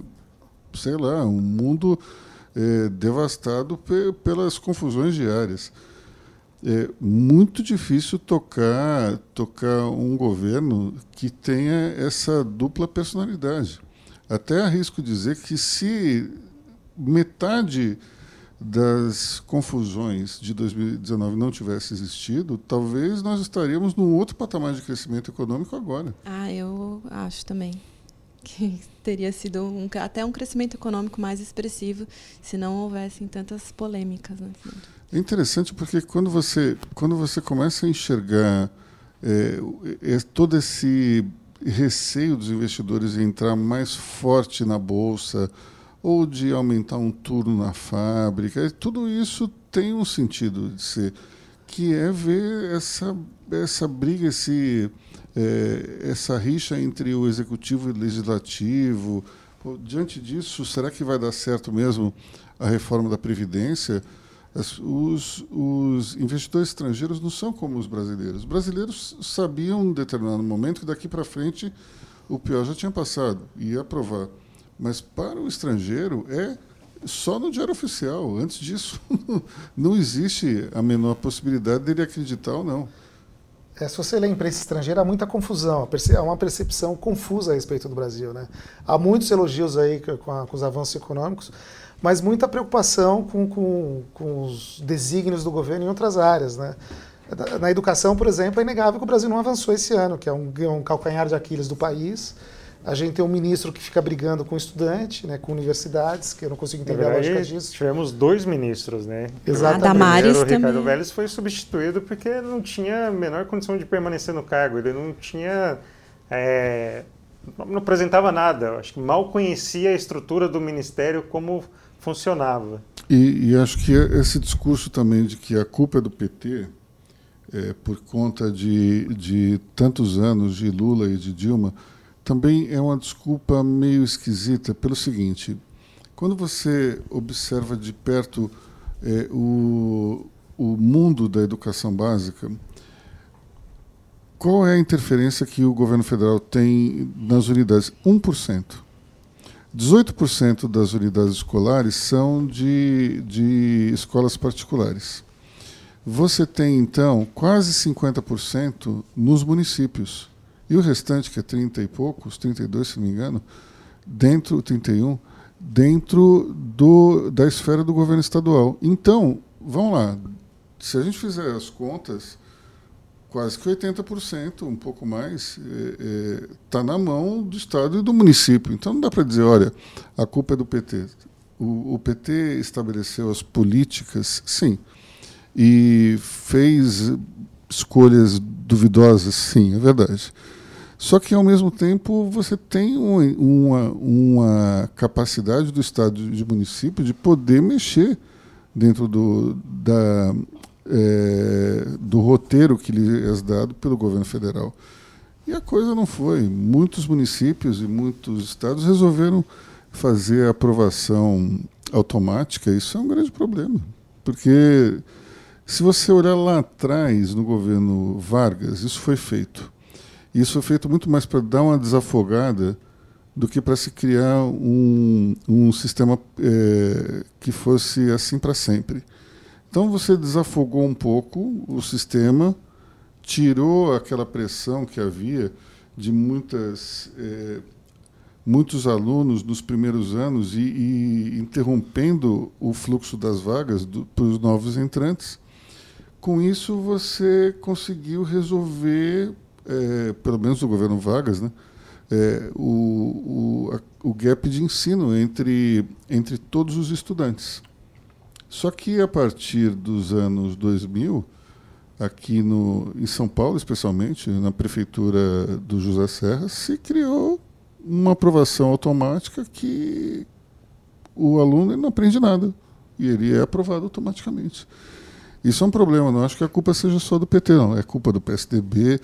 sei lá, um mundo é, devastado pe pelas confusões diárias é muito difícil tocar tocar um governo que tenha essa dupla personalidade. Até arrisco dizer que se metade das confusões de 2019 não tivesse existido, talvez nós estaríamos num outro patamar de crescimento econômico agora. Ah, eu acho também que teria sido um, até um crescimento econômico mais expressivo se não houvessem tantas polêmicas. Né? É interessante porque quando você, quando você começa a enxergar é, é, todo esse receio dos investidores em entrar mais forte na bolsa ou de aumentar um turno na fábrica, tudo isso tem um sentido de ser, que é ver essa, essa briga, esse é, essa rixa entre o executivo e o legislativo, diante disso, será que vai dar certo mesmo a reforma da Previdência? Os, os, investidores estrangeiros não são como os brasileiros. Os brasileiros sabiam, em determinado momento, que daqui para frente o pior já tinha passado, ia aprovar. Mas para o estrangeiro é só no diário oficial. Antes disso, [laughs] não existe a menor possibilidade dele acreditar ou não. É, se você lê imprensa estrangeira, há muita confusão, há uma percepção confusa a respeito do Brasil. Né? Há muitos elogios aí com, a, com os avanços econômicos, mas muita preocupação com, com, com, os desígnios do governo em outras áreas. Né? Na educação, por exemplo, é inegável que o Brasil não avançou esse ano, que é um, um calcanhar de Aquiles do país. A gente tem um ministro que fica brigando com estudante, né, com universidades, que eu não consigo entender verdade, a lógica disso. Tivemos dois ministros, né? Exatamente. A Damares o Ricardo também. Vélez foi substituído porque não tinha a menor condição de permanecer no cargo. Ele não tinha... É, não apresentava nada. Acho que mal conhecia a estrutura do ministério, como funcionava. E, e acho que esse discurso também de que a culpa é do PT, é, por conta de, de tantos anos de Lula e de Dilma também é uma desculpa meio esquisita pelo seguinte: quando você observa de perto é, o, o mundo da educação básica, qual é a interferência que o governo federal tem nas unidades? 1%. 18% das unidades escolares são de, de escolas particulares. Você tem, então, quase 50% nos municípios. E o restante, que é 30 e poucos, 32 se não me engano, dentro, 31, dentro do, da esfera do governo estadual. Então, vamos lá, se a gente fizer as contas, quase que 80%, um pouco mais, está é, é, tá na mão do Estado e do município. Então não dá para dizer, olha, a culpa é do PT. O, o, PT estabeleceu as políticas, sim, e fez escolhas duvidosas, sim, é verdade. Só que, ao mesmo tempo, você tem um, uma, uma capacidade do Estado e de município de poder mexer dentro do, da, é, do roteiro que lhe é dado pelo governo federal. E a coisa não foi. Muitos municípios e muitos estados resolveram fazer a aprovação automática. Isso é um grande problema. Porque se você olhar lá atrás, no governo Vargas, isso foi feito. Isso foi feito muito mais para dar uma desafogada do que para se criar um, um sistema é, que fosse assim para sempre. Então você desafogou um pouco o sistema, tirou aquela pressão que havia de muitas, é, muitos alunos nos primeiros anos e, e interrompendo o fluxo das vagas para os novos entrantes. Com isso, você conseguiu resolver é, pelo menos o governo Vargas, né, é, o, o, a, o gap de ensino entre, entre todos os estudantes. Só que a partir dos anos 2000, aqui no, em São Paulo, especialmente, na prefeitura do José Serra, se criou uma aprovação automática que o aluno não aprende nada e ele é aprovado automaticamente. Isso é um problema, não acho que a culpa seja só do PT, não. É culpa do PSDB,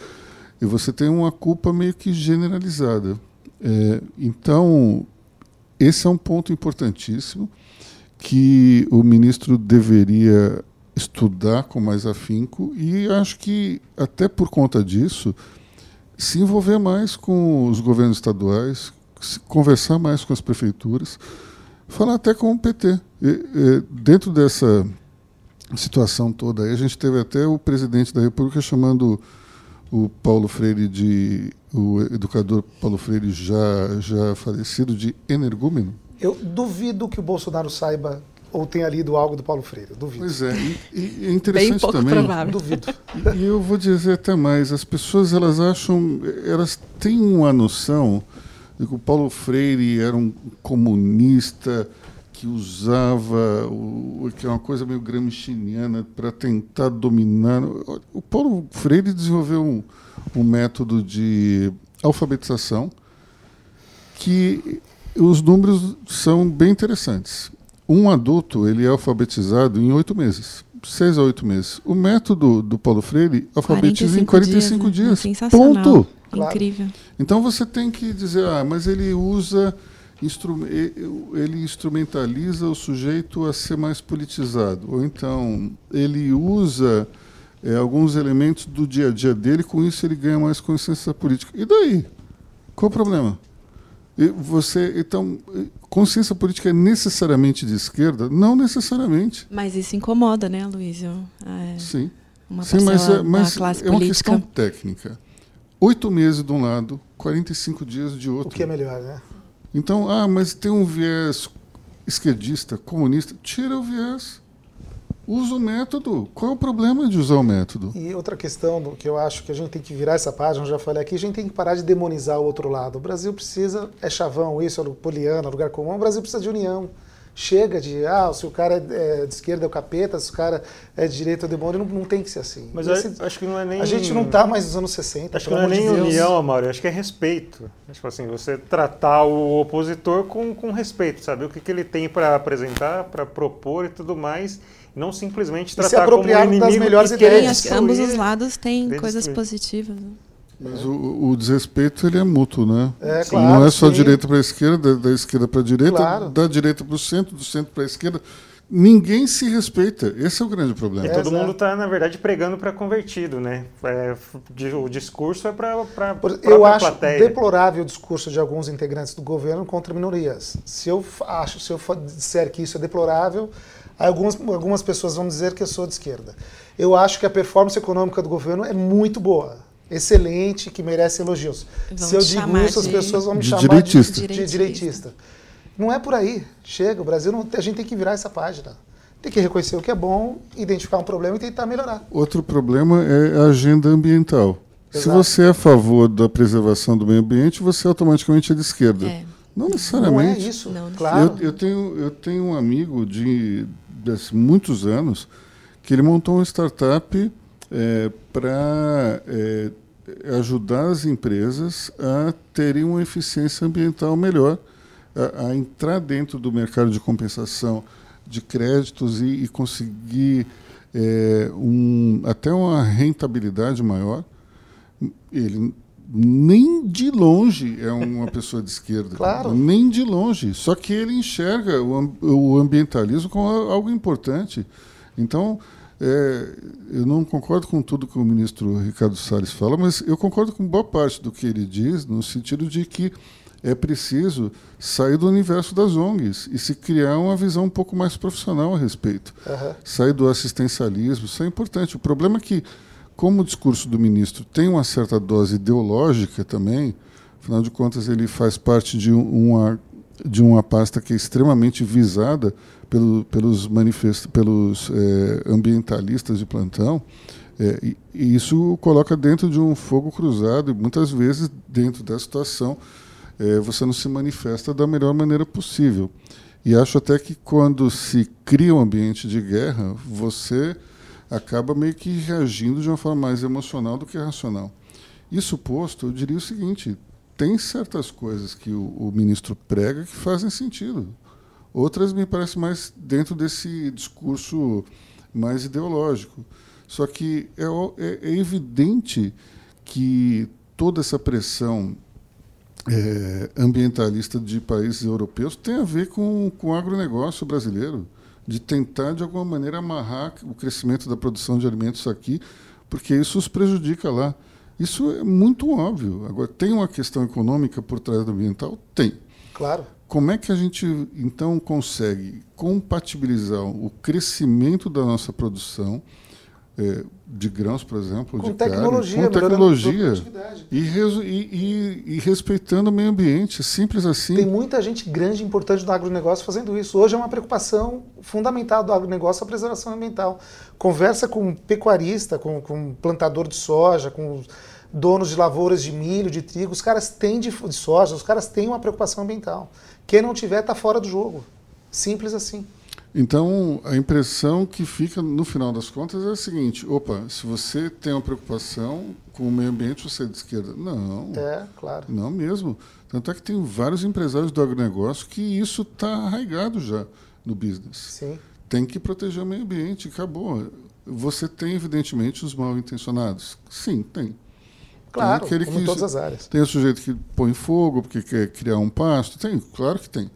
e você tem uma culpa meio que generalizada. É, então, esse é um ponto importantíssimo que o ministro deveria estudar com mais afinco e acho que, até por conta disso, se envolver mais com os governos estaduais, conversar mais com as prefeituras, falar até com o PT. E, e, dentro dessa situação toda, aí, a gente teve até o presidente da República chamando o Paulo Freire de o educador Paulo Freire já já falecido de energúmeno? Eu duvido que o Bolsonaro saiba ou tenha lido algo do Paulo Freire, duvido. Pois é, e, e é interessante Bem pouco também. Provável. Duvido. E, eu vou dizer até mais, as pessoas elas acham, elas têm uma noção de que o Paulo Freire era um comunista, que usava o, que é uma coisa meio gramsciana para tentar dominar. O Paulo Freire desenvolveu um, um método de alfabetização que os números são bem interessantes. Um adulto ele é alfabetizado em oito meses, seis a oito meses. O método do Paulo Freire alfabetiza em 45 dias. Dias. Sensacional. Ponto. Incrível. Então você tem que dizer, ah, mas ele usa ele instrumentaliza o sujeito a ser mais politizado, ou então ele usa é, alguns elementos do dia a dia dele, com isso ele ganha mais consciência política. E daí? Qual o problema? E você, então, consciência política é necessariamente de esquerda? Não necessariamente. Mas isso incomoda, né, Luísio? É, Sim. Uma Sim, mas, é, mas é uma questão técnica. Oito meses de um lado, 45 dias de outro. O que é melhor, né? Então, ah, mas tem um viés esquerdista, comunista. Tira o viés. Usa o método. Qual é o problema de usar o método? E outra questão do, que eu acho que a gente tem que virar essa página, eu já falei aqui, a gente tem que parar de demonizar o outro lado. O Brasil precisa, é chavão isso, é poliana, lugar comum, o Brasil precisa de união. Chega de, ah, se o cara é, de esquerda é o capeta, se o cara é de direita é o demônio, não, não tem que ser assim. Mas Esse, acho que não é nem... A gente não está mais nos anos 60, Acho que não é nem de união, Amaury, acho que é respeito. Tipo assim, você tratar o opositor com, com respeito, sabe? O que, que ele tem para apresentar, para propor e tudo mais não simplesmente tratar e se apropriar como inimigo das melhores ideias. ambos os lados têm coisas positivas. Né? Mas o, o, desrespeito ele é mútuo, né? É, claro, não é só sim. direita para a esquerda, da, da esquerda para a direita, claro. da direita para o centro, do centro para a esquerda. Ninguém se respeita. Esse é o grande problema. E todo mundo está, na verdade, pregando para convertido, né? É, o discurso é para a Eu acho plateia. deplorável o discurso de alguns integrantes do governo contra minorias. Se eu acho, se eu disser que isso é deplorável, algumas, algumas pessoas vão dizer que eu sou de esquerda. Eu acho que a performance econômica do governo é muito boa excelente, que merece elogios. Se eu digo isso, as pessoas vão me de chamar direitista. De, de, direitista. Não é por aí. Chega, o Brasil não, a gente tem que virar essa página. Tem que reconhecer o que é bom, identificar um problema e tentar melhorar. Outro problema é a agenda ambiental. Exato. Se você é a favor da preservação do meio ambiente, você automaticamente é de esquerda. É. Não necessariamente. Não é isso, não, claro. Eu, eu, tenho, eu tenho um amigo de muitos anos que ele montou uma startup é, para é, ajudar as empresas a terem uma eficiência ambiental melhor, a, a entrar dentro do mercado de compensação de créditos e, e conseguir é, um, até uma rentabilidade maior. Ele nem de longe é uma pessoa de esquerda. Claro. Nem de longe. Só que ele enxerga o, o ambientalismo como algo importante. Então, é, eu não concordo com tudo que o ministro Ricardo Salles fala, mas eu concordo com boa parte do que ele diz, no sentido de que é preciso sair do universo das ONGs e se criar uma visão um pouco mais profissional a respeito. Uhum. Sair do assistencialismo, isso é importante. O problema é que, como o discurso do ministro tem uma certa dose ideológica também, afinal de contas ele faz parte de uma, de uma pasta que é extremamente visada pelo, pelos, pelos é, ambientalistas de plantão, é, e, e, isso coloca dentro de um fogo cruzado, e muitas vezes, dentro da situação, é, você não se manifesta da melhor maneira possível. E acho até que quando se cria um ambiente de guerra, você acaba meio que reagindo de uma forma mais emocional do que racional. Isso posto, eu diria o seguinte: tem certas coisas que o, o ministro prega que fazem sentido. Outras me parecem mais dentro desse discurso mais ideológico. Só que é, é, é evidente que toda essa pressão é, ambientalista de países europeus tem a ver com, com o agronegócio brasileiro, de tentar, de alguma maneira, amarrar o crescimento da produção de alimentos aqui, porque isso os prejudica lá. Isso é muito óbvio. Agora, tem uma questão econômica por trás do ambiental? Tem. Claro. Como é que a gente, então, consegue compatibilizar o crescimento da nossa produção de grãos, por exemplo, com de tecnologia, carne, com tecnologia e, e, e, respeitando o meio ambiente, simples assim. Tem muita gente grande e importante do agronegócio fazendo isso. Hoje é uma preocupação fundamental do agronegócio a preservação ambiental. Conversa com pecuarista, com, com plantador de soja, com donos de lavouras de milho, de trigo, os caras têm de, de soja, os caras têm uma preocupação ambiental. Quem não tiver está fora do jogo. Simples assim. Então, a impressão que fica no final das contas é a seguinte: opa, se você tem uma preocupação com o meio ambiente, você é de esquerda. Não. É, claro. Não mesmo. Tanto é que tem vários empresários do agronegócio que isso está arraigado já no business. Sim. Tem que proteger o meio ambiente, acabou. Você tem, evidentemente, os mal intencionados? Sim, tem. Claro, tem aquele como que, em todas as áreas. Tem o sujeito que põe fogo porque quer criar um pasto. Tem, claro que tem.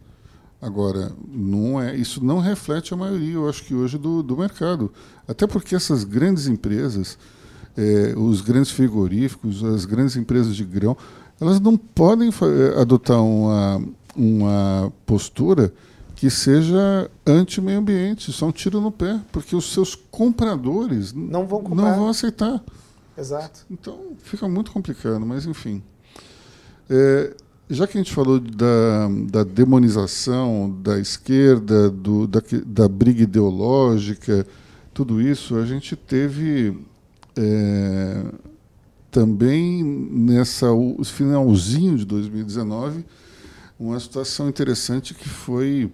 Agora, não é, isso não reflete a maioria, eu acho que hoje, do, do mercado. Até porque essas grandes empresas, eh, os grandes frigoríficos, as grandes empresas de grão, elas não podem eh, adotar uma, uma postura que seja anti-meio ambiente. Isso é um tiro no pé, porque os seus compradores não vão, comprar. não vão aceitar. Exato. Então fica muito complicado, mas enfim. É, já que a gente falou da, da demonização da esquerda, do, da, da briga ideológica, tudo isso, a gente teve é, também nessa finalzinho de 2019 uma situação interessante que foi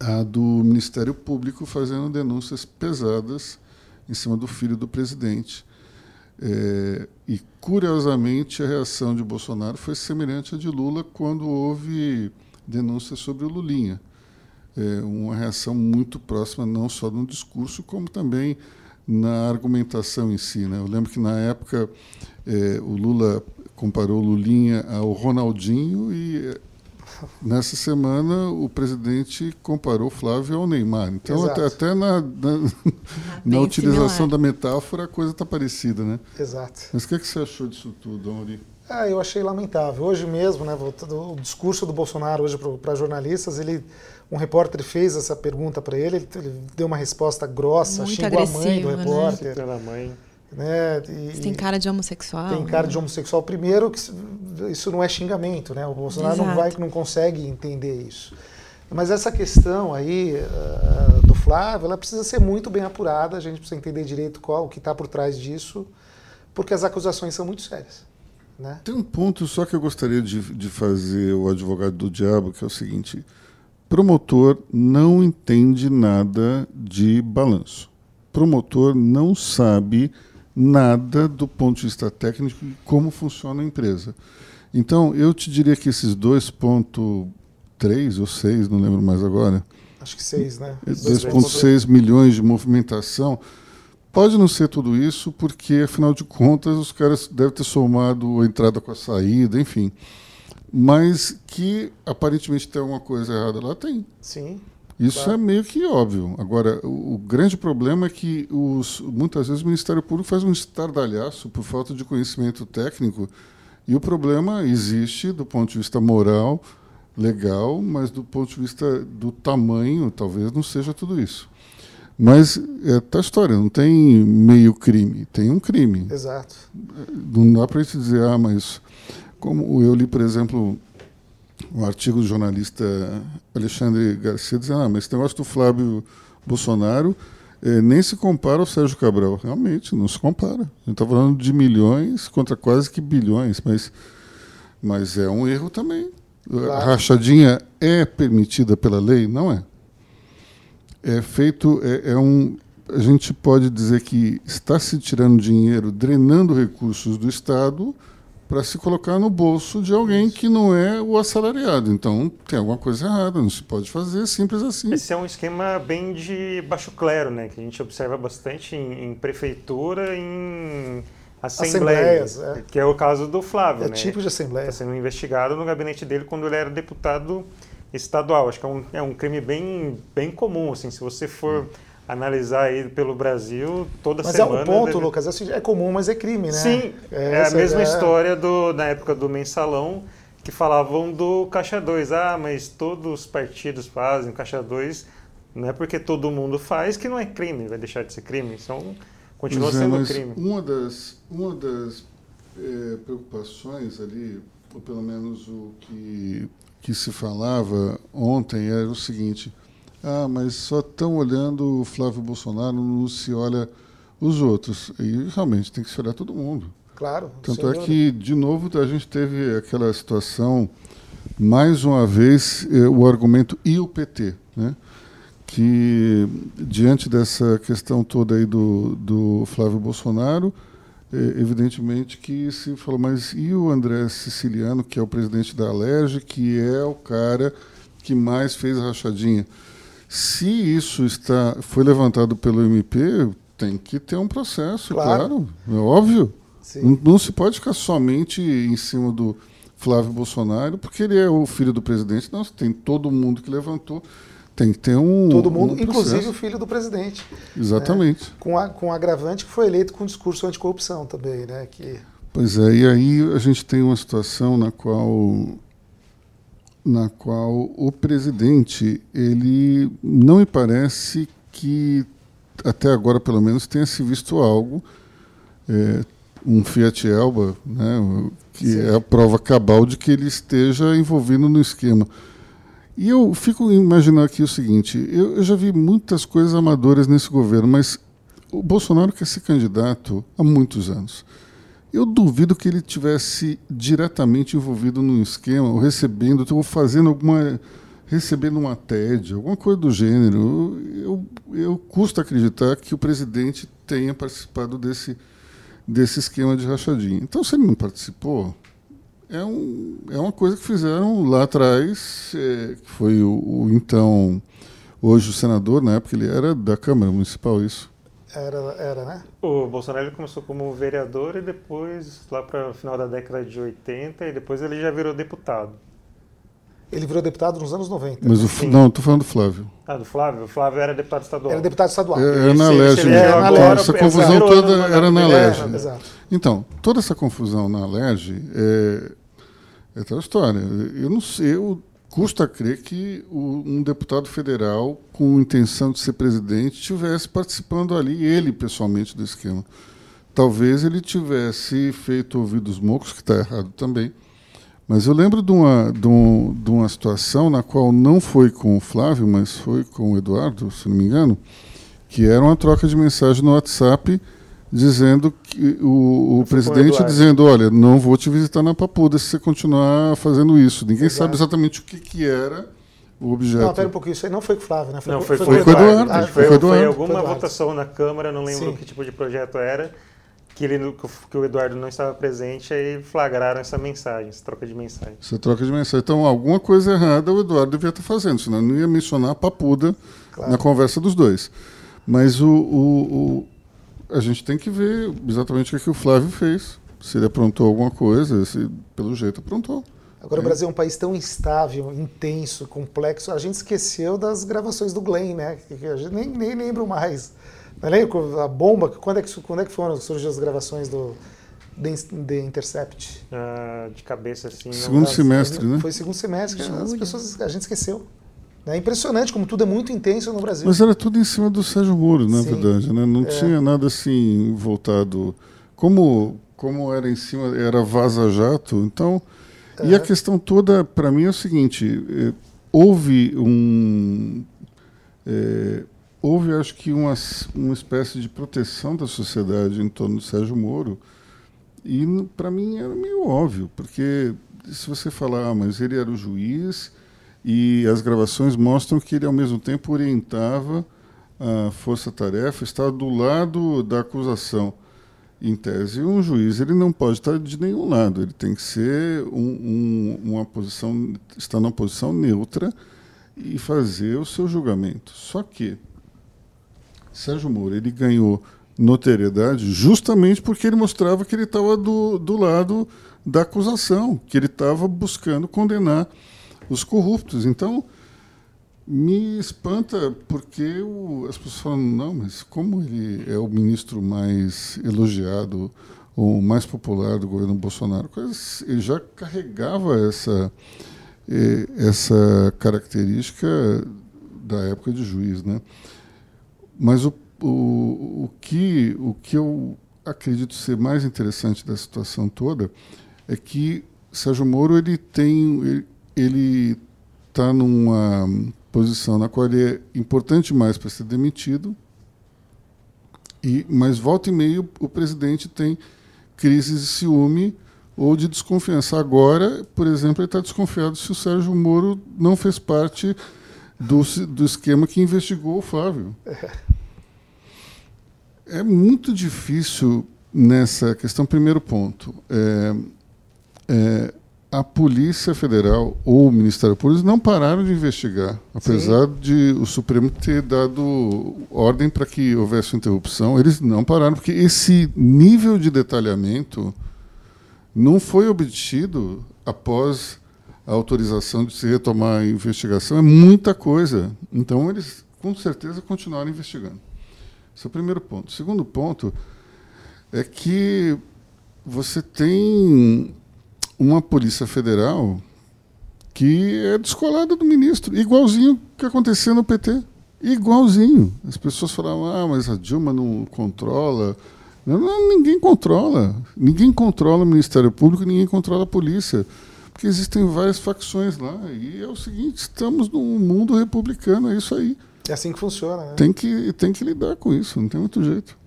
a do Ministério Público fazendo denúncias pesadas em cima do filho do presidente. É, e, curiosamente, a reação de Bolsonaro foi semelhante à de Lula quando houve denúncias sobre o Lulinha. É, uma reação muito próxima, não só no discurso, como também na argumentação em si. Né? Eu lembro que, na época, é, o Lula comparou o Lulinha ao Ronaldinho e Nessa semana, o presidente comparou Flávio ao Neymar. Então, até, até, na, na, [laughs] na utilização da metáfora, a coisa está parecida, né? Exato. Mas o que, é que você achou disso tudo, Auri? Ah, eu achei lamentável. Hoje mesmo, né, o discurso do Bolsonaro hoje para jornalistas, ele, um repórter fez essa pergunta para ele, ele, deu uma resposta grossa, Muito xingou a mãe do né? repórter. Mãe. Né? E, tem cara de homossexual. Tem cara né? de homossexual. Primeiro, que isso não é xingamento, né? O Bolsonaro Exato. não vai, não consegue entender isso. Mas essa questão aí uh, do Flávio, ela precisa ser muito bem apurada. A gente precisa entender direito qual o que está por trás disso, porque as acusações são muito sérias. Né? Tem um ponto só que eu gostaria de, de fazer o advogado do diabo, que é o seguinte: promotor não entende nada de balanço. Promotor não sabe nada do ponto de vista técnico de como funciona a empresa. Então, eu te diria que esses 2,3 ou 6, não lembro mais agora. Acho que 6, né? 2,6 milhões de movimentação. Pode não ser tudo isso, porque, afinal de contas, os caras devem ter somado a entrada com a saída, enfim. Mas que aparentemente tem alguma coisa errada lá, tem. Sim. Isso Claro. é meio que óbvio. Agora, o, o grande problema é que os, muitas vezes o Ministério Público faz um estardalhaço por falta de conhecimento técnico, e o problema existe do ponto de vista moral, legal, mas do ponto de vista do tamanho, talvez não seja tudo isso. Mas é tá história, não tem meio crime, tem um crime. Exato. Não dá para a gente dizer, ah, mas como eu li, por exemplo, um artigo do jornalista Alexandre Garcia dizendo, ah, mas esse negócio do Flávio Bolsonaro eh, nem se compara ao Sérgio Cabral. Realmente, não se compara. A gente está falando de milhões contra quase que bilhões, mas, mas é um erro também. A Claro. rachadinha é permitida pela lei? Não é. É feito, é, é um. A gente pode dizer que está se tirando dinheiro, drenando recursos do Estado para se colocar no bolso de alguém que não é o assalariado. Então tem alguma coisa errada, não se pode fazer, simples assim. Esse é um esquema bem de baixo clero, né? Que a gente observa bastante em, em prefeitura, em assembleias, Assembleias, é. que é o caso do Flávio, É né? tipo de assembleia. Está sendo investigado no gabinete dele quando ele era deputado estadual. Acho que é um, é um crime bem, bem comum, assim, se você for analisar ele pelo Brasil, toda Mas é semana... o ponto, deve- Lucas, assim, é comum, mas é crime, né? Sim, é, a essa- mesma é- história do, na época do mensalão, que falavam do Caixa 2. Ah, mas todos os partidos fazem o Caixa 2. Não é porque todo mundo faz que não é crime, vai deixar de ser crime. Então, continua é, sendo mas crime. Uma das, uma das eh, preocupações ali, ou pelo menos o que, que se falava ontem, era o seguinte: ah, mas só estão olhando o Flávio Bolsonaro, não se olha os outros. E realmente tem que se olhar todo mundo. Claro. Tanto sem é que, de novo, a gente teve aquela situação, mais uma vez, eh, o argumento e o PT, né? que, diante dessa questão toda aí do, do Flávio Bolsonaro, eh, evidentemente que se falou, mas e o André Siciliano, que é o presidente da Alerj, que é o cara que mais fez a rachadinha? Se isso está, foi levantado pelo MP, tem que ter um processo, Claro. claro, é óbvio. Não, não, se pode ficar somente em cima do Flávio Bolsonaro, porque ele é o filho do presidente. Não, tem todo mundo que levantou. Tem que ter um. Todo mundo, um inclusive o filho do presidente. Exatamente. Né? Com, a, com agravante que foi eleito com discurso anticorrupção também, né? Que... Pois é, e aí a gente tem uma situação na qual na qual o presidente ele não me parece que até agora pelo menos tenha se visto algo é, um Fiat Elba né que Sim. é a prova cabal de que ele esteja envolvido no esquema e eu fico imaginando aqui o seguinte eu, eu já vi muitas coisas amadoras nesse governo mas o Bolsonaro quer ser candidato há muitos anos eu duvido que ele tivesse diretamente envolvido num esquema, ou recebendo, ou fazendo alguma. recebendo uma TED, alguma coisa do gênero. Eu, eu custa acreditar que o presidente tenha participado desse, desse esquema de rachadinha. Então, se ele não participou, é, um, é uma coisa que fizeram lá atrás, é, que foi o, o então. Hoje o senador, na época ele era da Câmara Municipal, isso. Era, era, né? O Bolsonaro começou como vereador e depois, lá para o final da década de 80, e depois ele já virou deputado. Ele virou deputado nos anos 90. Mas o, não, estou falando do Flávio. Ah, do Flávio? O Flávio era deputado estadual. Era deputado estadual. É, é na LERJ. É, essa confusão toda era na LERJ. Então, toda essa confusão na LERJ é, é aquela história. Eu não sei, eu custa crer que um deputado federal com intenção de ser presidente tivesse participando ali, ele pessoalmente, do esquema. Talvez ele tivesse feito ouvidos mocos, que está errado também. Mas eu lembro de uma, de, um, de uma situação na qual não foi com o Flávio, mas foi com o Eduardo, se não me engano, que era uma troca de mensagem no WhatsApp dizendo que o, o presidente dizendo, olha, não vou te visitar na Papuda se você continuar fazendo isso. Ninguém Exato. sabe exatamente o que, que era o objeto. Não, pera um pouquinho, isso aí não foi com o Flávio, né? Foi, não, foi, foi, foi com o Eduardo. Eduardo. Ah, foi, foi, foi, alguma votação na Câmara, não lembro Sim. que tipo de projeto era, que, ele, que o Eduardo não estava presente, aí flagraram essa mensagem, essa troca de mensagem. Essa troca de mensagem. Então, alguma coisa errada o Eduardo devia estar fazendo, senão não ia mencionar a Papuda claro. na conversa dos dois. Mas o, o, a gente tem que ver exatamente o que, o Flávio fez. Se ele aprontou alguma coisa, se pelo jeito aprontou. Agora, é. o Brasil é um país tão instável, intenso, complexo. A gente esqueceu das gravações do Glenn, né? Que a gente nem, nem lembro mais. Não lembro a bomba? Quando é que, quando é que foram surgiram as gravações do The, Intercept? Ah, de cabeça, assim. Segundo semestre, né? Foi segundo semestre. As pessoas, a gente esqueceu. É impressionante como tudo é muito intenso no Brasil. Mas era tudo em cima do Sérgio Moro, na Sim. verdade. Né? Não é. tinha nada assim voltado. Como, como era em cima, era vaza-jato, então. É. E a questão toda, para mim, é o seguinte: é, houve um. É, houve, acho que, uma, uma espécie de proteção da sociedade em torno do Sérgio Moro. E, para mim, era meio óbvio, porque se você falar, ah, mas ele era o juiz e as gravações mostram que ele, ao mesmo tempo, orientava a força-tarefa, estava do lado da acusação. Em tese, um juiz ele não pode estar de nenhum lado, ele tem que ser um, um, uma posição, estar numa posição neutra e fazer o seu julgamento. Só que Sérgio Moro ele ganhou notoriedade justamente porque ele mostrava que ele estava do, do lado da acusação, que ele estava buscando condenar os corruptos. Então, me espanta porque o, as pessoas falam, não, mas como ele é o ministro mais elogiado ou mais popular do governo Bolsonaro, ele já carregava essa, eh, essa característica da época de juiz. Né? Mas o, o, o, que, o que eu acredito ser mais interessante da situação toda é que Sérgio Moro ele tem, ele, ele está numa posição na qual ele é importante mais para ser demitido, e mas volta e meio o presidente tem crises de ciúme ou de desconfiança. Agora, por exemplo, ele está desconfiado se o Sérgio Moro não fez parte do, do esquema que investigou o Flávio. É muito difícil nessa questão. Primeiro ponto. É, é, a Polícia Federal ou o Ministério Público não pararam de investigar, apesar Sim. de o Supremo ter dado ordem para que houvesse interrupção, eles não pararam porque esse nível de detalhamento não foi obtido após a autorização de se retomar a investigação. É muita coisa. Então eles com certeza continuaram investigando. Esse é o primeiro ponto. O segundo ponto é que você tem uma Polícia Federal que é descolada do ministro, igualzinho que acontecia no PT. Igualzinho. As pessoas falavam, ah, mas a Dilma não controla. Não, não, ninguém controla. Ninguém controla o Ministério Público, ninguém controla a polícia. Porque existem várias facções lá. E é o seguinte, estamos num mundo republicano, é isso aí. É assim que funciona, né? Tem que, tem que lidar com isso, não tem muito jeito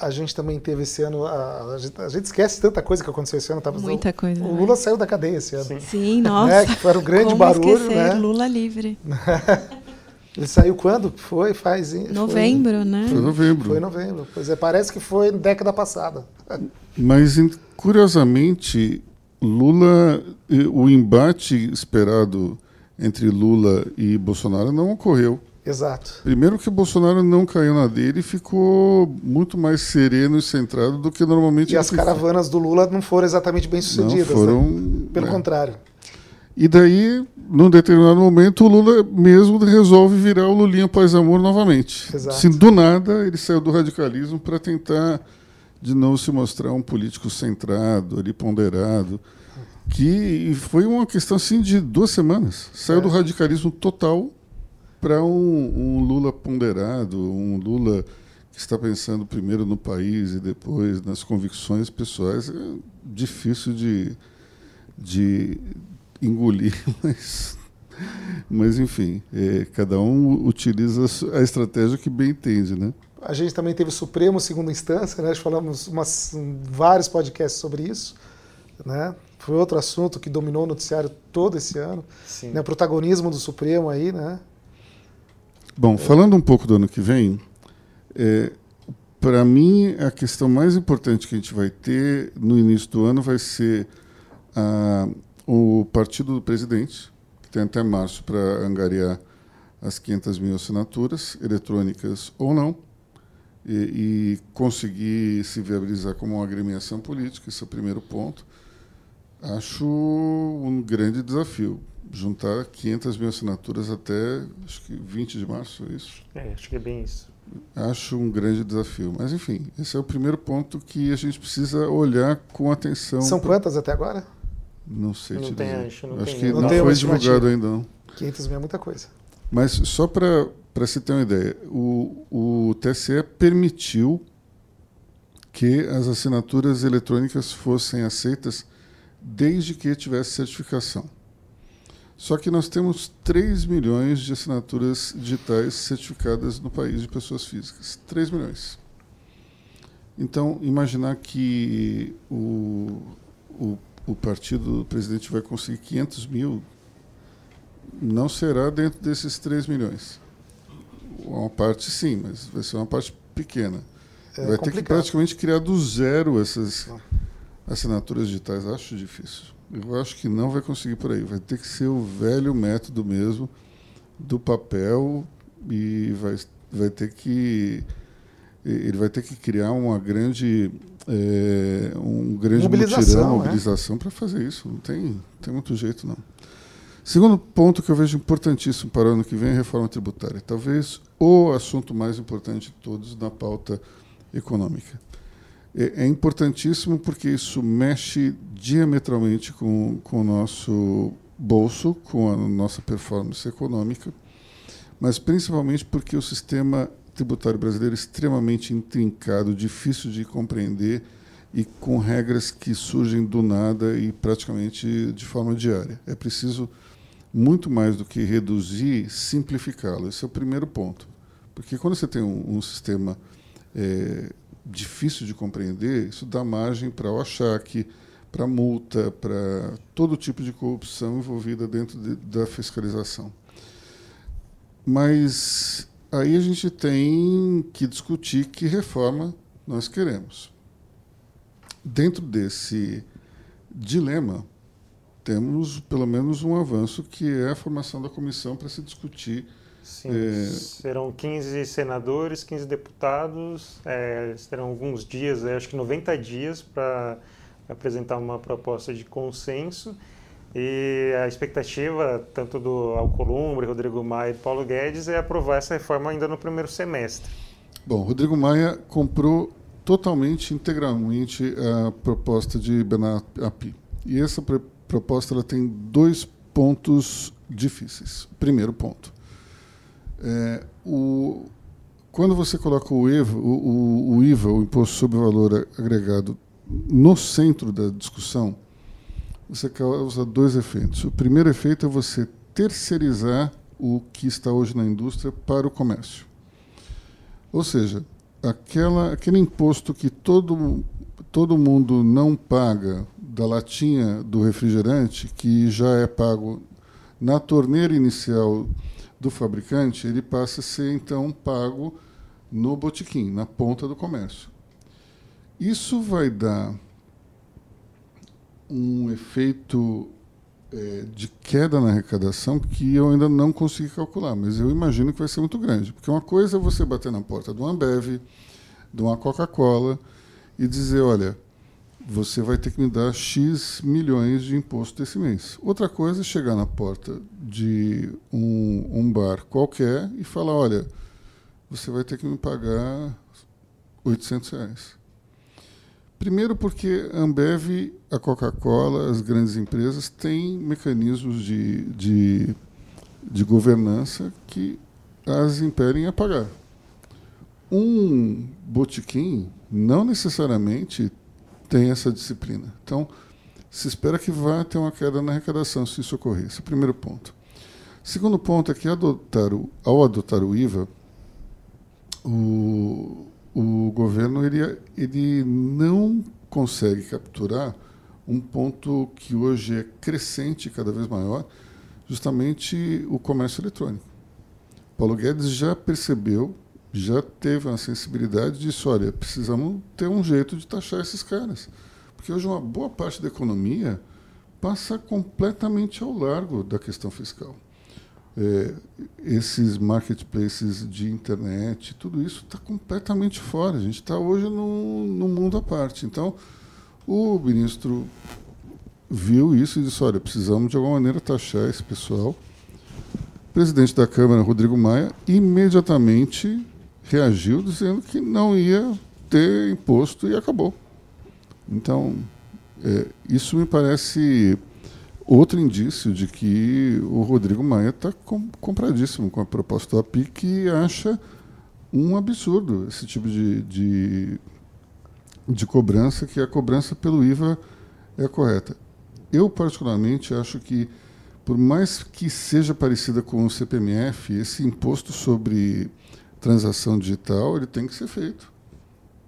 a gente também teve esse ano. A, a, gente, a, gente, esquece tanta coisa que aconteceu esse ano. Tá? Muita o, coisa. O né? Lula né? saiu da cadeia esse ano. Sim, Sim nossa. Né? Que foi um grande Como barulho. Esquecer, né? Lula livre. [laughs] Ele saiu quando? Foi, faz. Novembro, foi, né? Foi novembro. Foi novembro. Pois é, parece que foi década passada. Mas, curiosamente, Lula, o embate esperado entre Lula e Bolsonaro não ocorreu. Exato. Primeiro que o Bolsonaro não caiu na dele e ficou muito mais sereno e centrado do que normalmente. E as caravanas do Lula não foram exatamente bem sucedidas. Não foram. Né? Pelo é. contrário. E daí, num determinado momento, o Lula mesmo resolve virar o Lulinha pós-amor novamente. Exato. Assim, do nada, ele saiu do radicalismo para tentar de novo se mostrar um político centrado, ali ponderado, que foi uma questão assim de duas semanas. Saiu é. do radicalismo total para um, um, Lula ponderado, um Lula que está pensando primeiro no país e depois nas convicções pessoais, é difícil de, de engolir, [laughs] mas, mas enfim, é, cada um utiliza a estratégia que bem entende, né? A gente também teve Supremo segunda instância, né? Nós falamos umas, vários podcasts sobre isso, né? Foi outro assunto que dominou o noticiário todo esse ano. Sim. Né? O protagonismo do Supremo aí, né? Bom, falando um pouco do ano que vem, é, para mim a questão mais importante que a gente vai ter no início do ano vai ser a, o partido do presidente, que tem até março para angariar as 500 mil assinaturas, eletrônicas ou não, e, e, conseguir se viabilizar como uma agremiação política, esse é o primeiro ponto. Acho um grande desafio juntar 500 mil assinaturas até acho que 20 de março, é isso? É, acho que é bem isso. Acho um grande desafio. Mas, enfim, esse é o primeiro ponto que a gente precisa olhar com atenção. São pra... quantas até agora? Não sei não te tem, dizer. Acho, não acho tem, que não, não, foi divulgado ainda, não. 500 mil é muita coisa. Mas só para se ter uma ideia, o, o TSE permitiu que as assinaturas eletrônicas fossem aceitas desde que tivesse certificação. Só que nós temos 3 milhões de assinaturas digitais certificadas no país de pessoas físicas. 3 milhões. Então, imaginar que o, o, o partido do presidente vai conseguir 500 mil não será dentro desses 3 milhões. Uma parte sim, mas vai ser uma parte pequena. É vai complicado. ter que praticamente criar do zero essas ah. assinaturas digitais. Acho difícil. Eu acho que não vai conseguir por aí. Vai ter que ser o velho método mesmo do papel e vai, vai ter que ele vai ter que criar uma grande é, um grande mobilização, mutirão, né? mobilização para fazer isso. Não tem, tem muito jeito não. Segundo ponto que eu vejo importantíssimo para o ano que vem é a reforma tributária. Talvez o assunto mais importante de todos na pauta econômica. É, é importantíssimo porque isso mexe diametralmente com, com o nosso bolso, com a nossa performance econômica, mas principalmente porque o sistema tributário brasileiro é extremamente intrincado, difícil de compreender e com regras que surgem do nada e praticamente de forma diária. É preciso muito mais do que reduzir, simplificá-lo. Esse é o primeiro ponto. Porque quando você tem um, um sistema é, difícil de compreender, isso dá margem para o achaque, para multa, para todo tipo de corrupção envolvida dentro de, da fiscalização. Mas aí a gente tem que discutir que reforma nós queremos. Dentro desse dilema, temos pelo menos um avanço que é a formação da comissão para se discutir. Sim, é... serão 15 senadores, 15 deputados, é, terão alguns dias, acho que 90 dias para apresentar uma proposta de consenso. E a expectativa, tanto do Alcolumbre, Rodrigo Maia e Paulo Guedes, é aprovar essa reforma ainda no primeiro semestre. Bom, Rodrigo Maia comprou totalmente, integralmente a proposta de Bernard Api. E essa proposta ela tem dois pontos difíceis. Primeiro ponto. É, o, quando você coloca o, EVA, o, o, o IVA, o Imposto sobre Valor Agregado, no centro da discussão, você causa dois efeitos. O primeiro efeito é você terceirizar o que está hoje na indústria para o comércio. Ou seja, aquela, aquele imposto que todo, todo mundo não paga da latinha do refrigerante, que já é pago na torneira inicial do fabricante, ele passa a ser então pago no botequim, na ponta do comércio. Isso vai dar um efeito é, de queda na arrecadação que eu ainda não consegui calcular, mas eu imagino que vai ser muito grande. Porque uma coisa é você bater na porta do Ambev, de uma Coca-Cola, e dizer: olha, você vai ter que me dar X milhões de imposto esse mês. Outra coisa é chegar na porta de um, um bar qualquer e falar: olha, você vai ter que me pagar 800 reais. Primeiro, porque a Ambev, a Coca-Cola, as grandes empresas têm mecanismos de, de, de governança que as impedem a pagar. Um botequim não necessariamente tem essa disciplina. Então, se espera que vá ter uma queda na arrecadação se isso ocorrer. Esse é o primeiro ponto. Segundo ponto é que adotar o, ao adotar o IVA, o, o governo ele, ele não consegue capturar um ponto que hoje é crescente, cada vez maior, justamente o comércio eletrônico. Paulo Guedes já percebeu, já teve uma sensibilidade de disse, olha, precisamos ter um jeito de taxar esses caras. Porque hoje uma boa parte da economia passa completamente ao largo da questão fiscal é, esses marketplaces de internet, tudo isso está completamente fora. A gente está hoje num, num mundo à parte. Então, o ministro viu isso e disse: olha, precisamos de alguma maneira taxar esse pessoal. O presidente da Câmara, Rodrigo Maia, imediatamente reagiu dizendo que não ia ter imposto e acabou. Então, é, isso me parece Outro indício de que o Rodrigo Maia está compradíssimo com a proposta do API, que acha um absurdo esse tipo de, de, de cobrança, que a cobrança pelo IVA é correta. Eu, particularmente, acho que, por mais que seja parecida com o CPMF, esse imposto sobre transação digital ele tem que ser feito.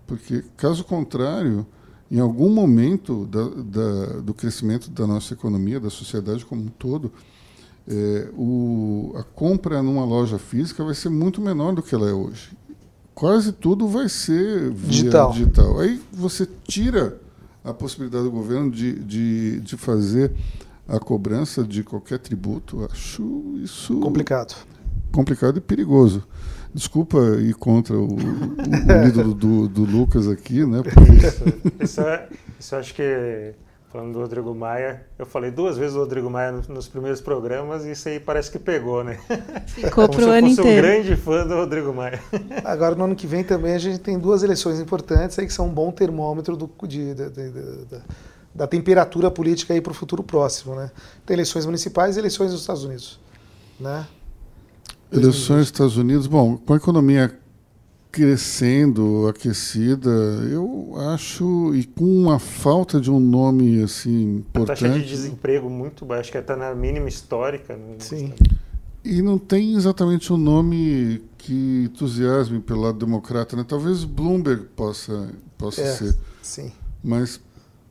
Porque, caso contrário, em algum momento da, da, do crescimento da nossa economia, da sociedade como um todo, é, o, a compra numa loja física vai ser muito menor do que ela é hoje. Quase tudo vai ser digital. digital. Aí você tira a possibilidade do governo de, de, de fazer a cobrança de qualquer tributo. Acho isso complicado, complicado e perigoso. Desculpa ir contra o, o, [laughs] ídolo do, do, Lucas aqui, né? Porque... Isso, é, isso acho que, falando do Rodrigo Maia, eu falei duas vezes o Rodrigo Maia nos, nos primeiros programas e isso aí parece que pegou, né? Ficou para o ano inteiro. Eu um grande fã do Rodrigo Maia. Agora, no ano que vem também a gente tem duas eleições importantes aí que são um bom termômetro do, de, de, de, de da temperatura política aí para o futuro próximo, né? Tem eleições municipais e eleições nos Estados Unidos, né? Eleições nos Estados Unidos, bom, com a economia crescendo, aquecida, eu acho, e com uma falta de um nome assim importante. A taxa de desemprego muito baixa, que está na mínima histórica. Né? Sim. E não tem exatamente um nome que entusiasme pelo lado democrata, né? Talvez Bloomberg possa, possa é, ser. Sim. Mas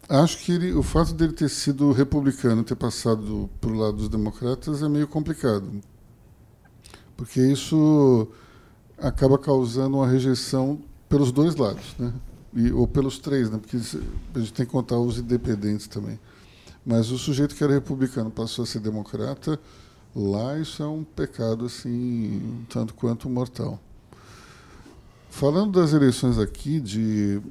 acho que ele, o fato dele ter sido republicano, ter passado para o lado dos democratas, é meio complicado porque isso acaba causando uma rejeição pelos dois lados, né? E, ou pelos três, né? Porque a gente tem que contar os independentes também. Mas o sujeito que era republicano passou a ser democrata, lá isso é um pecado assim, tanto quanto mortal. Falando das eleições aqui de,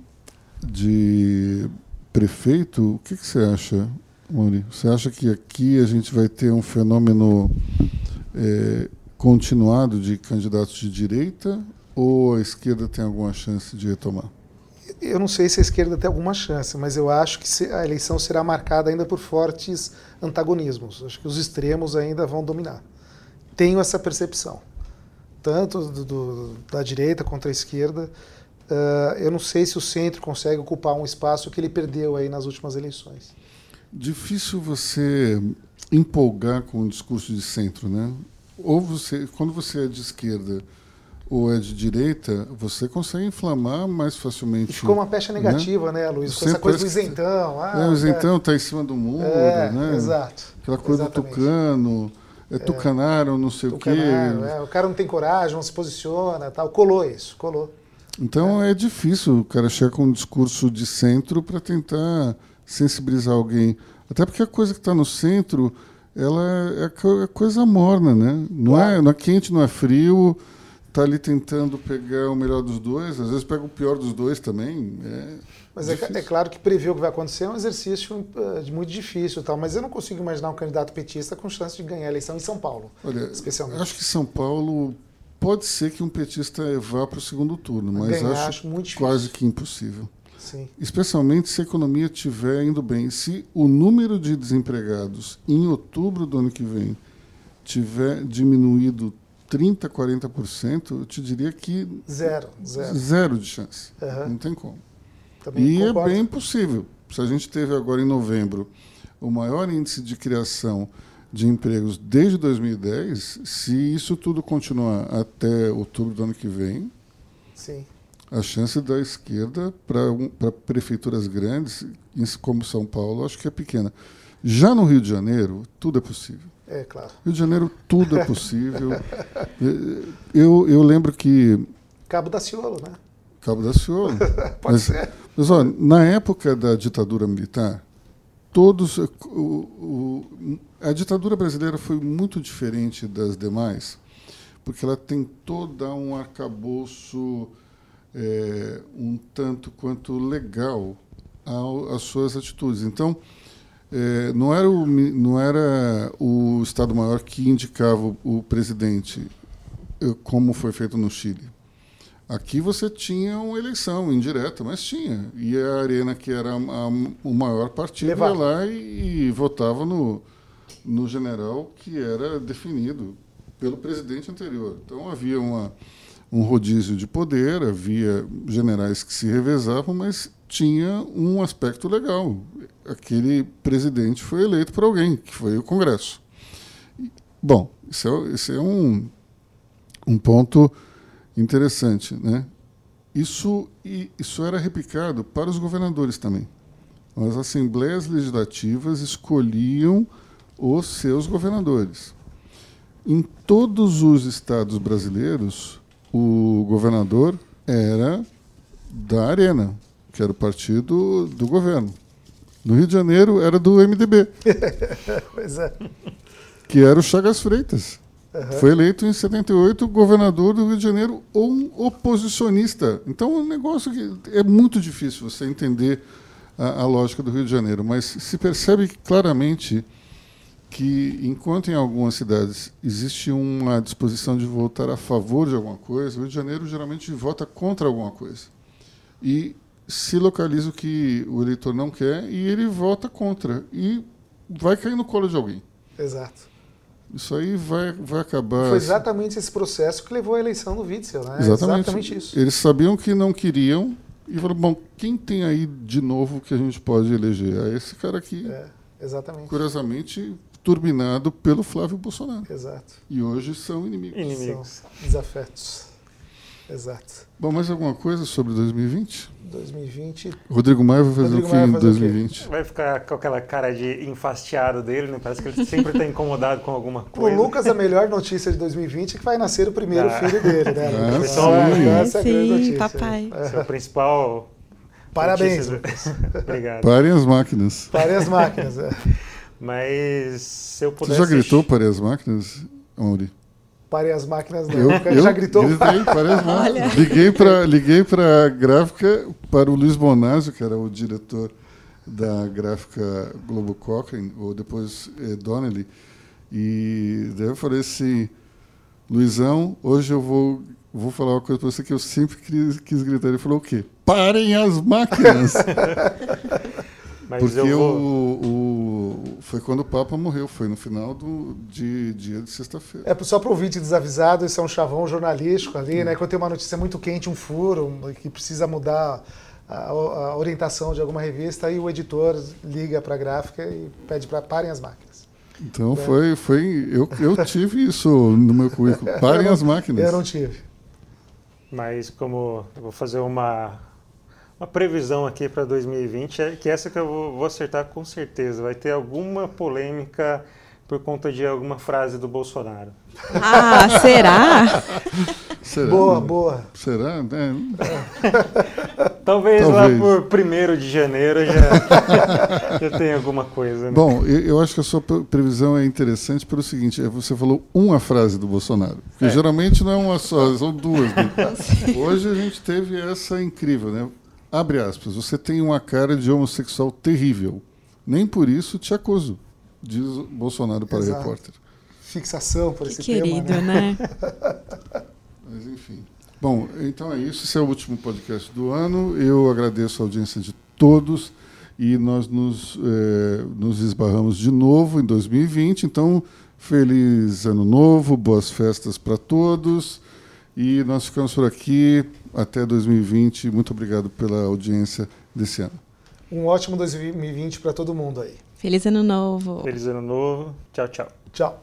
de prefeito, o que, que você acha, Mauri? Você acha que aqui a gente vai ter um fenômeno é, continuado de candidatos de direita ou a esquerda tem alguma chance de retomar? Eu não sei se a esquerda tem alguma chance, mas eu acho que a eleição será marcada ainda por fortes antagonismos. Acho que os extremos ainda vão dominar. Tenho essa percepção, tanto do, do, da direita contra a esquerda. Uh, eu não sei se o centro consegue ocupar um espaço que ele perdeu aí nas últimas eleições. Difícil você empolgar com o discurso de centro, né? Ou você, quando você é de esquerda ou é de direita, você consegue inflamar mais facilmente. E ficou uma pecha né? negativa, né, né Luiz? Com essa coisa do isentão. Ah, é, o isentão está é... em cima do muro, é, né? Exato. Aquela coisa Exatamente. do tucano, é, tucanaram, não sei tucanaram, o quê. É, o cara não tem coragem, não se posiciona, tal. Colou isso, colou. Então é. é difícil o cara chegar com um discurso de centro para tentar sensibilizar alguém. Até porque a coisa que está no centro, ela é, é coisa morna, né? Não, é, não é quente, não é frio tá ali tentando pegar o melhor dos dois, às vezes pega o pior dos dois também. É mas é, é, claro que prever o que vai acontecer é um exercício uh, muito difícil, tal, mas eu não consigo imaginar um candidato petista com chance de ganhar a eleição em São Paulo, Olha, especialmente. Acho que São Paulo pode ser que um petista vá para o segundo turno, mas ganhar, acho, acho quase que impossível. Sim. Especialmente se a economia estiver indo bem. Se o número de desempregados em outubro do ano que vem tiver diminuído 30%, 40%, eu te diria que. Zero, zero. Zero de chance. Uhum. Não tem como. Também e concordo. é bem possível. Se a gente teve agora em novembro o maior índice de criação de empregos desde 2010, se isso tudo continuar até outubro do ano que vem, Sim. A chance da esquerda para prefeituras grandes, como São Paulo, acho que é pequena. Já no Rio de Janeiro, tudo é possível. É, claro. Rio de Janeiro, tudo é possível. [laughs] eu, eu lembro que. Cabo da Ciolo, né? Cabo da Ciolo. [laughs] Pode mas, ser. Mas, olha, na época da ditadura militar, todos. O, o, a ditadura brasileira foi muito diferente das demais, porque ela tentou dar um arcabouço é, um tanto quanto legal às suas atitudes. Então é, não, era o, não era o Estado-Maior que indicava o, o presidente, eh, como foi feito no Chile. Aqui você tinha uma eleição indireta, mas tinha. E a Arena, que era a, a, o maior partido, ia lá e, e, votava no, no general que era definido pelo presidente anterior. Então havia uma, um rodízio de poder, havia generais que se revezavam, mas tinha um aspecto legal aquele presidente foi eleito por alguém, que foi o Congresso. Bom, isso é, é um, um ponto interessante. Né? Isso, isso era replicado para os governadores também. As assembleias legislativas escolhiam os seus governadores. Em todos os estados brasileiros, o governador era da Arena, que era o partido do governo. No Rio de Janeiro era do MDB. [laughs] pois é. Que era o Chagas Freitas. Uhum. Foi eleito em 78 governador do Rio de Janeiro ou um oposicionista. Então é um negócio que é muito difícil você entender a, a lógica do Rio de Janeiro, mas se percebe claramente que enquanto em algumas cidades existe uma disposição de votar a favor de alguma coisa, o Rio de Janeiro geralmente vota contra alguma coisa. E se localiza o que o eleitor não quer e ele vota contra. E vai cair no colo de alguém. Exato. Isso aí vai, vai acabar. Foi exatamente esse processo que levou à eleição do Witzel, né? Exatamente. exatamente isso. Eles sabiam que não queriam e falaram: bom, quem tem aí de novo que a gente pode eleger? É esse cara aqui. É, exatamente. Curiosamente, turbinado pelo Flávio Bolsonaro. Exato. E hoje são inimigos. Inimigos. São desafetos. Exato. Bom, mais alguma coisa sobre 2020? 2020. Rodrigo Maia vai fazer Rodrigo o que em 2020? Vai ficar com aquela cara de enfastiado dele, né? Parece que ele sempre está incomodado com alguma coisa. O Lucas, a melhor notícia de 2020 é que vai nascer o primeiro ah. filho dele, né? Ah, sim, essa é a grande notícia. papai. É. Seu principal Parabéns. Obrigado. Parem as máquinas. Parem as máquinas. É. Mas se eu pudesse. Você já gritou parem as máquinas, Mauri? Parem as máquinas, não. Eu, eu já gritou? Gritei, parem as máquinas. [laughs] Liguei para liguei a gráfica para o Luiz Bonazio, que era o diretor da gráfica Globo Cochrane, ou depois eh, Donnelly, e daí eu falei assim, Luizão, hoje eu vou, vou falar uma coisa para você que eu sempre quis, quis gritar. Ele falou o quê? Parem as máquinas! [laughs] Porque vou... o, o, foi quando o Papa morreu, foi no final do de, dia de sexta-feira. É só para o ouvinte desavisado, isso é um chavão jornalístico ali, hum. né? Quando tem uma notícia muito quente, um furo, que precisa mudar a, a orientação de alguma revista, aí o editor liga para a gráfica e pede para parem as máquinas. Então é. foi, foi eu, eu tive isso no meu currículo. [laughs] Parem não, as máquinas. Eu não tive. Mas como eu vou fazer uma uma previsão aqui para 2020 é que essa que eu vou, vou acertar com certeza. Vai ter alguma polêmica por conta de alguma frase do Bolsonaro. Ah, será? [laughs] será? Boa, boa. Será? É. Talvez, [laughs] Talvez, lá por primeiro de janeiro já, [laughs] já tenha alguma coisa. Né? Bom, eu acho que a sua previsão é interessante pelo seguinte: é, você falou uma frase do Bolsonaro. Porque é. geralmente não é uma só, são duas. Né? Hoje a gente teve essa incrível, né? Abre aspas, você tem uma cara de homossexual terrível. Nem por isso te acuso, diz Bolsonaro para Exato. o repórter. Fixação por que esse querido, tema, né? [laughs] Mas enfim. Bom, então é isso. Esse é o último podcast do ano. Eu agradeço a audiência de todos e nós nos, eh, nos esbarramos de novo em 2020. Então, feliz ano novo, boas festas para todos. E nós ficamos por aqui até 2020. Muito obrigado pela audiência desse ano. Um ótimo 2020 para todo mundo aí. Feliz ano novo. Feliz ano novo. Tchau, tchau. Tchau.